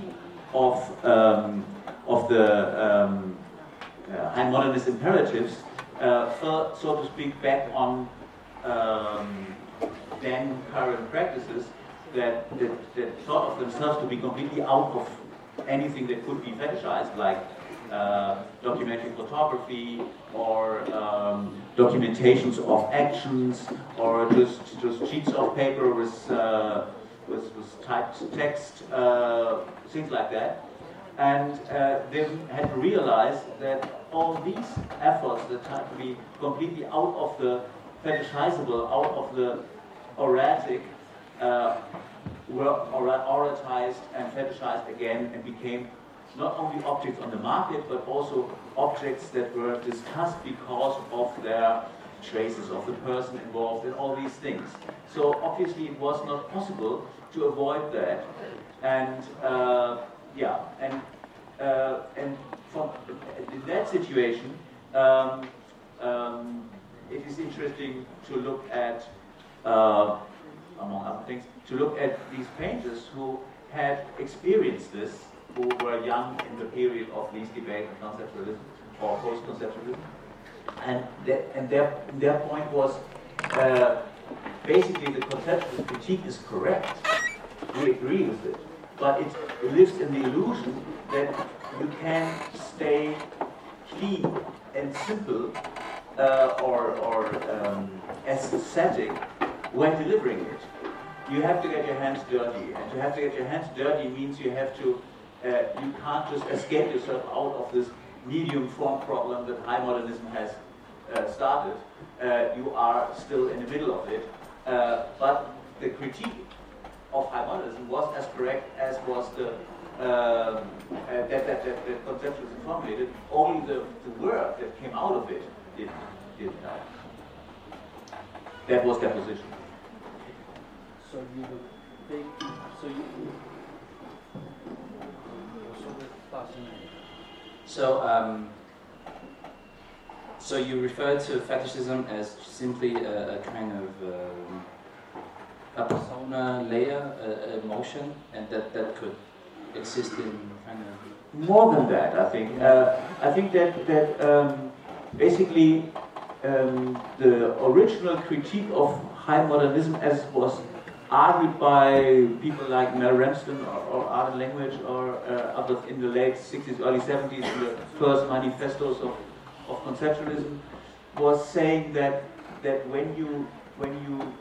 of um, of the um, uh, high modernist imperatives uh, fell, so to speak, back on um, then current practices that, that, that thought of themselves to be completely out of anything that could be fetishized, like uh, documentary photography or um, documentations of actions or just just sheets of paper with uh, with, with, typed text, uh, things like that. And uh, they had realized that all these efforts that had to be completely out of the fetishizable out of the auratic uh, were auratized and fetishized again and became not only objects on the market but also objects that were discussed because of their traces of the person involved and all these things. So obviously it was not possible to avoid that. And uh, yeah, and uh, and from in that situation, um, um, it is interesting to look at, uh, among other things, to look at these painters who had experienced this, who were young in the period of these debate of conceptualism or post-conceptualism, and, and their, their point was uh, basically the conceptualist critique is correct. We agree with it, but it lives in the illusion that you can stay clean and simple uh, or, or um, aesthetic when delivering it. You have to get your hands dirty, and to have to get your hands dirty means you have to, uh, you can't just escape yourself out of this medium form problem that high modernism has uh, started. Uh, you are still in the middle of it, uh, but the critique of high modernism was as correct as was the um, uh, that, that, that, that conceptualism formulated, only the, the work that came out of it did, did not. That was their position. So you big, so you, so um, So you refer to fetishism as simply a, a kind of um, a persona layer, a, emotion, and that, that could exist in kind of more than that, I think. Uh, I think that that um, basically um, the original critique of high modernism, as was argued by people like Mel Ramsden or, or Art Language or uh, others in the late 60s, early 70s, in the first manifestos of, of conceptualism, was saying that that when you when you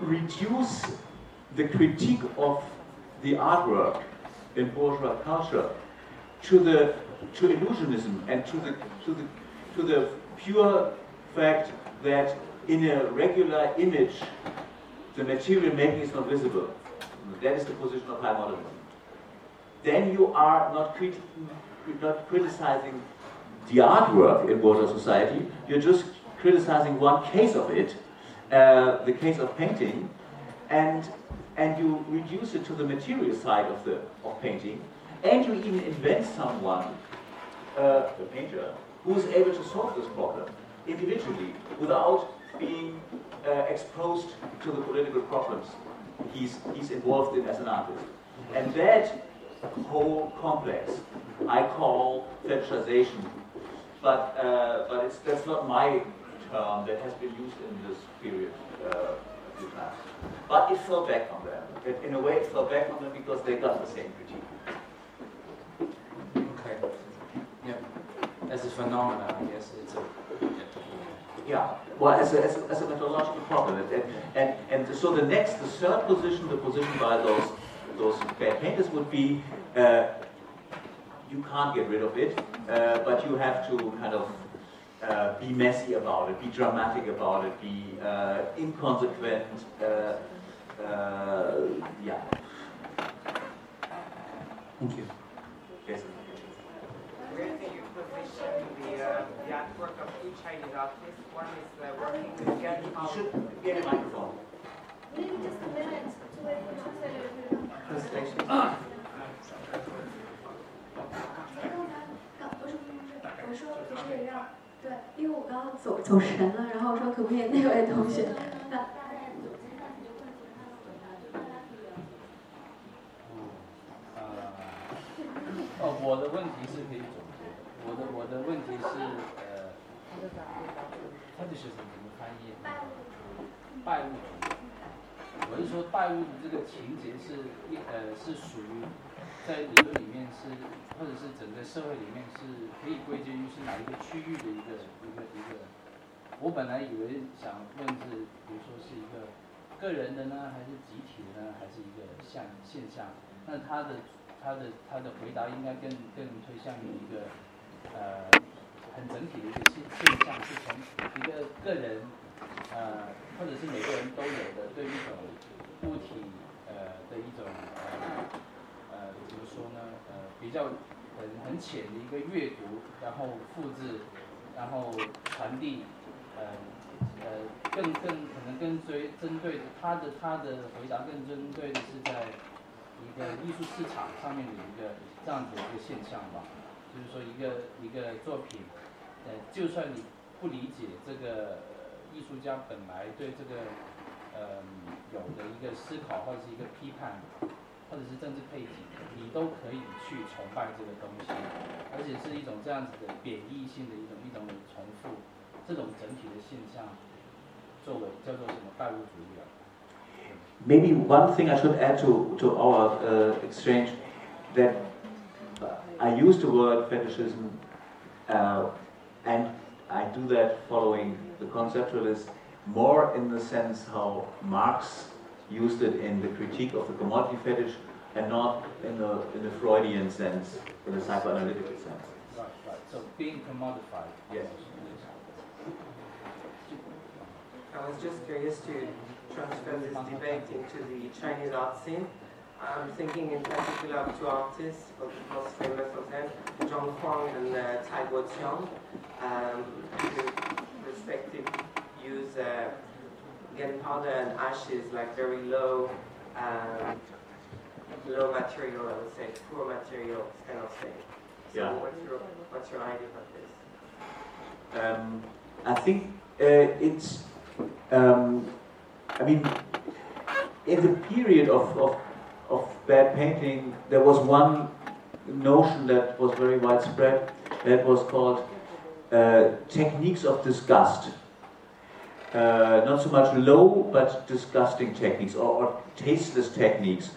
reduce the critique of the artwork in bourgeois culture to the to illusionism and to the to the to the pure fact that in a regular image the material making is not visible. That is the position of high modernism. Then you are not, crit not criticizing the artwork in bourgeois society, you're just criticizing one case of it, uh, the case of painting, and and you reduce it to the material side of the of painting, and you even invent someone, uh, the painter, who is able to solve this problem individually without being uh, exposed to the political problems he's, he's involved in as an artist. And that whole complex I call fetishization. But, uh, but it's, that's not my term that has been used in this period uh, But it fell back on them. It, in a way, it fell back on them because they got the same critique. Okay. Yeah. As a phenomenon, I guess it's a. Yeah, well, as a, as a, as a methodological problem. And, and, and so the next, the third position, the position by those, those bad painters would be uh, you can't get rid of it, uh, but you have to kind of uh, be messy about it, be dramatic about it, be uh, inconsequent. Uh, uh, yeah. Thank you. Yes. Where do you position the, uh, the artwork of two Chinese artists? 我，走走神了，然后说可不可以那位同学？哦，我的问题是可以总结，我的我的问题是呃。他的学生怎么翻译？拜物主义。我是说拜物的这个情节是一呃是属于在理论里面是，或者是整个社会里面是可以归结于是哪一个区域的一个一个一个。我本来以为想问是，比如说是一个个人的呢，还是集体的呢，还是一个现现象？那他的。他的他的回答应该更更推向于一个呃很整体的一个现现象，是从一个个人呃或者是每个人都有的对一种物体呃的一种呃呃怎么说呢呃比较很很浅的一个阅读，然后复制，然后传递呃呃更更可能更追针对他的他的回答更针对的是在。一个艺术市场上面的一个这样子的一个现象吧，就是说一个一个作品，呃，就算你不理解这个艺术家本来对这个呃有的一个思考或者是一个批判，或者是政治背景，你都可以去崇拜这个东西，而且是一种这样子的贬义性的一种一种重复，这种整体的现象，作为叫做什么拜物主义啊？maybe one thing I should add to, to our uh, exchange that I use the word fetishism uh, and I do that following the conceptualist more in the sense how Marx used it in the critique of the commodity fetish and not in the, in the Freudian sense, in the psychoanalytical sense. Right, right. So being commodified. Yes. I was just curious to transfer this debate into the Chinese art scene. I'm thinking in particular of two artists, most famous of them, Zhang Huan and uh, Cai Guoqiang, um, who respectively use uh, gunpowder and ashes like very low, um, low material, I would say, poor material kind of thing. So yeah. what's your, what's your idea about this? Um, I think uh, it's, um, I mean, in the period of, of bad painting, there was one notion that was very widespread that was called uh, techniques of disgust. Uh, not so much low, but disgusting techniques or, or tasteless techniques.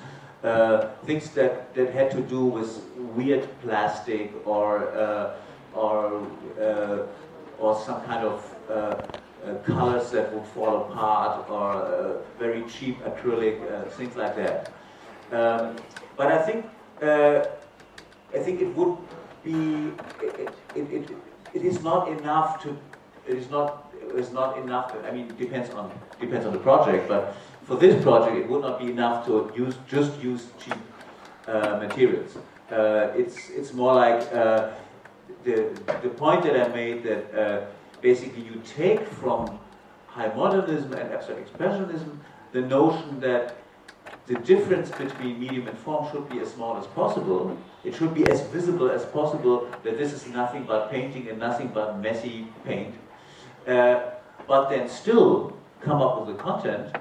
Uh, things that, that had to do with weird plastic or, uh, or, uh, or some kind of uh, colors that would fall apart or very cheap acrylic, things like that. Um, but I think, I think it would be, it, it, it, it is not enough to, it is not, it is not enough, I mean, it depends on, depends on the project, but for this project it would not be enough to use, just use cheap uh, materials. Uh, it's, it's more like uh, the, the point that I made that uh, basically you take from high modernism and abstract expressionism the notion that the difference between medium and form should be as small as possible. It should be as visible as possible that this is nothing but painting and nothing but messy paint. Uh, but then still come up with the content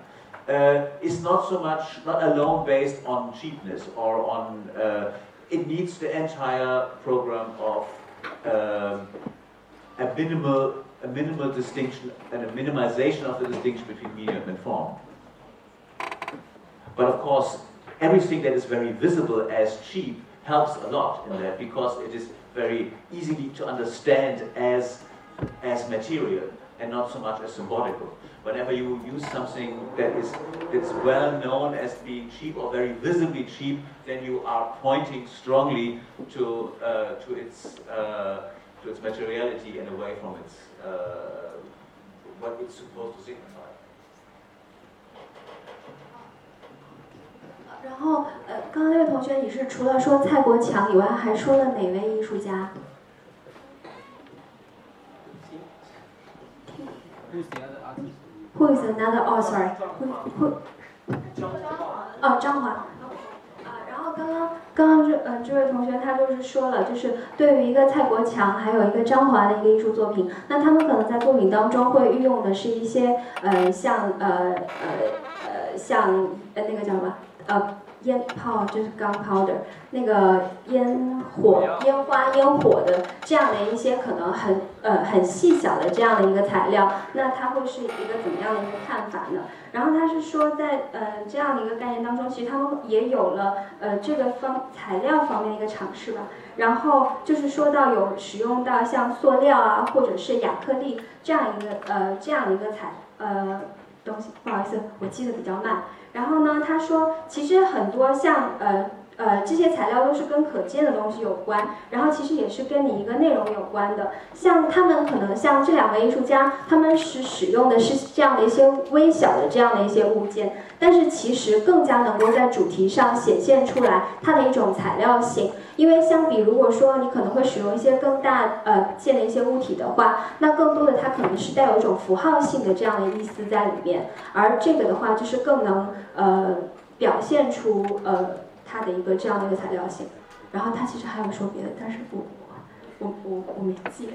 uh, is not so much, not alone based on cheapness or on, uh, it needs the entire program of um, a minimal, a minimal distinction and a minimization of the distinction between medium and form. But of course, everything that is very visible as cheap helps a lot in that because it is very easily to understand as, as material and not so much as symbolical. Whenever you use something that is that's well known as being cheap or very visibly cheap, then you are pointing strongly to uh, to its uh, to its materiality and away from its uh, what it's supposed to signify. 然后，呃，刚刚那位同学，你是除了说蔡国强以外，还说了哪位艺术家？Who is another? author? Who? Who? 哦，张华。啊，然后刚刚刚刚这呃这位同学他就是说了，就是对于一个蔡国强，还有一个张华的一个艺术作品，那他们可能在作品当中会运用的是一些呃像呃呃呃像呃那个叫什么？呃，烟泡就是 gunpowder，那个烟火、烟花、烟火的这样的一些可能很呃很细小的这样的一个材料，那它会是一个怎么样的一个看法呢？然后他是说在呃这样的一个概念当中，其实他们也有了呃这个方材料方面的一个尝试吧。然后就是说到有使用到像塑料啊，或者是亚克力这样一个呃这样的一个材呃东西。不好意思，我记得比较慢。然后呢，他说，其实很多像呃呃这些材料都是跟可见的东西有关，然后其实也是跟你一个内容有关的。像他们可能像这两位艺术家，他们是使用的是这样的一些微小的这样的一些物件，但是其实更加能够在主题上显现出来它的一种材料性。因为相比如果说你可能会使用一些更大呃件的一些物体的话，那更多的它可能是带有一种符号性的这样的意思在里面，而这个的话就是更能呃表现出呃他的一个这样的一个材料性。然后他其实还有说别的，但是我我我我没记。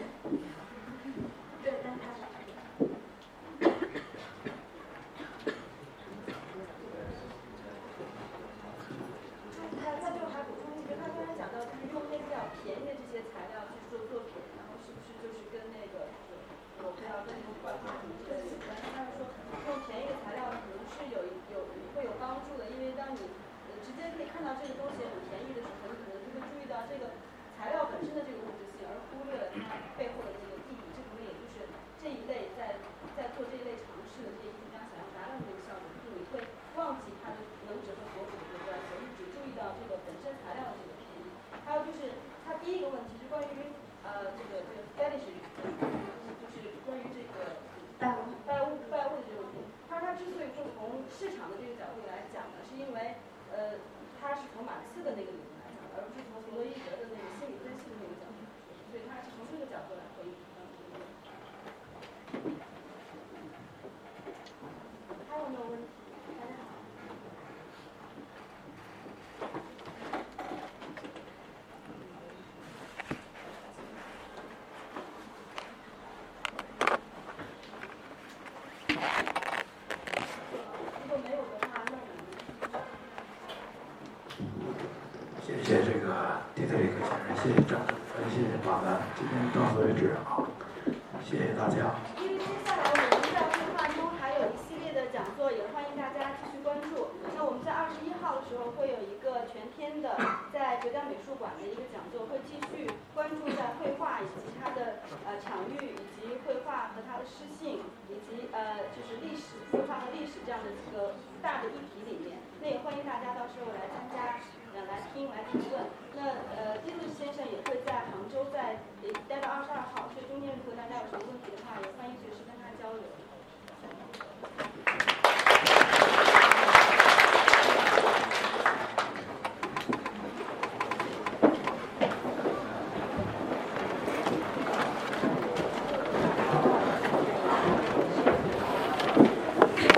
诗性以及呃就是历史文化和历史这样的一个大的议题里面。那也欢迎大家到时候来参加呃来听来评论。那呃蒂路先生也会在杭州在待到二十二号所以中间如果大家有什么问题的话也欢迎随时跟他交流。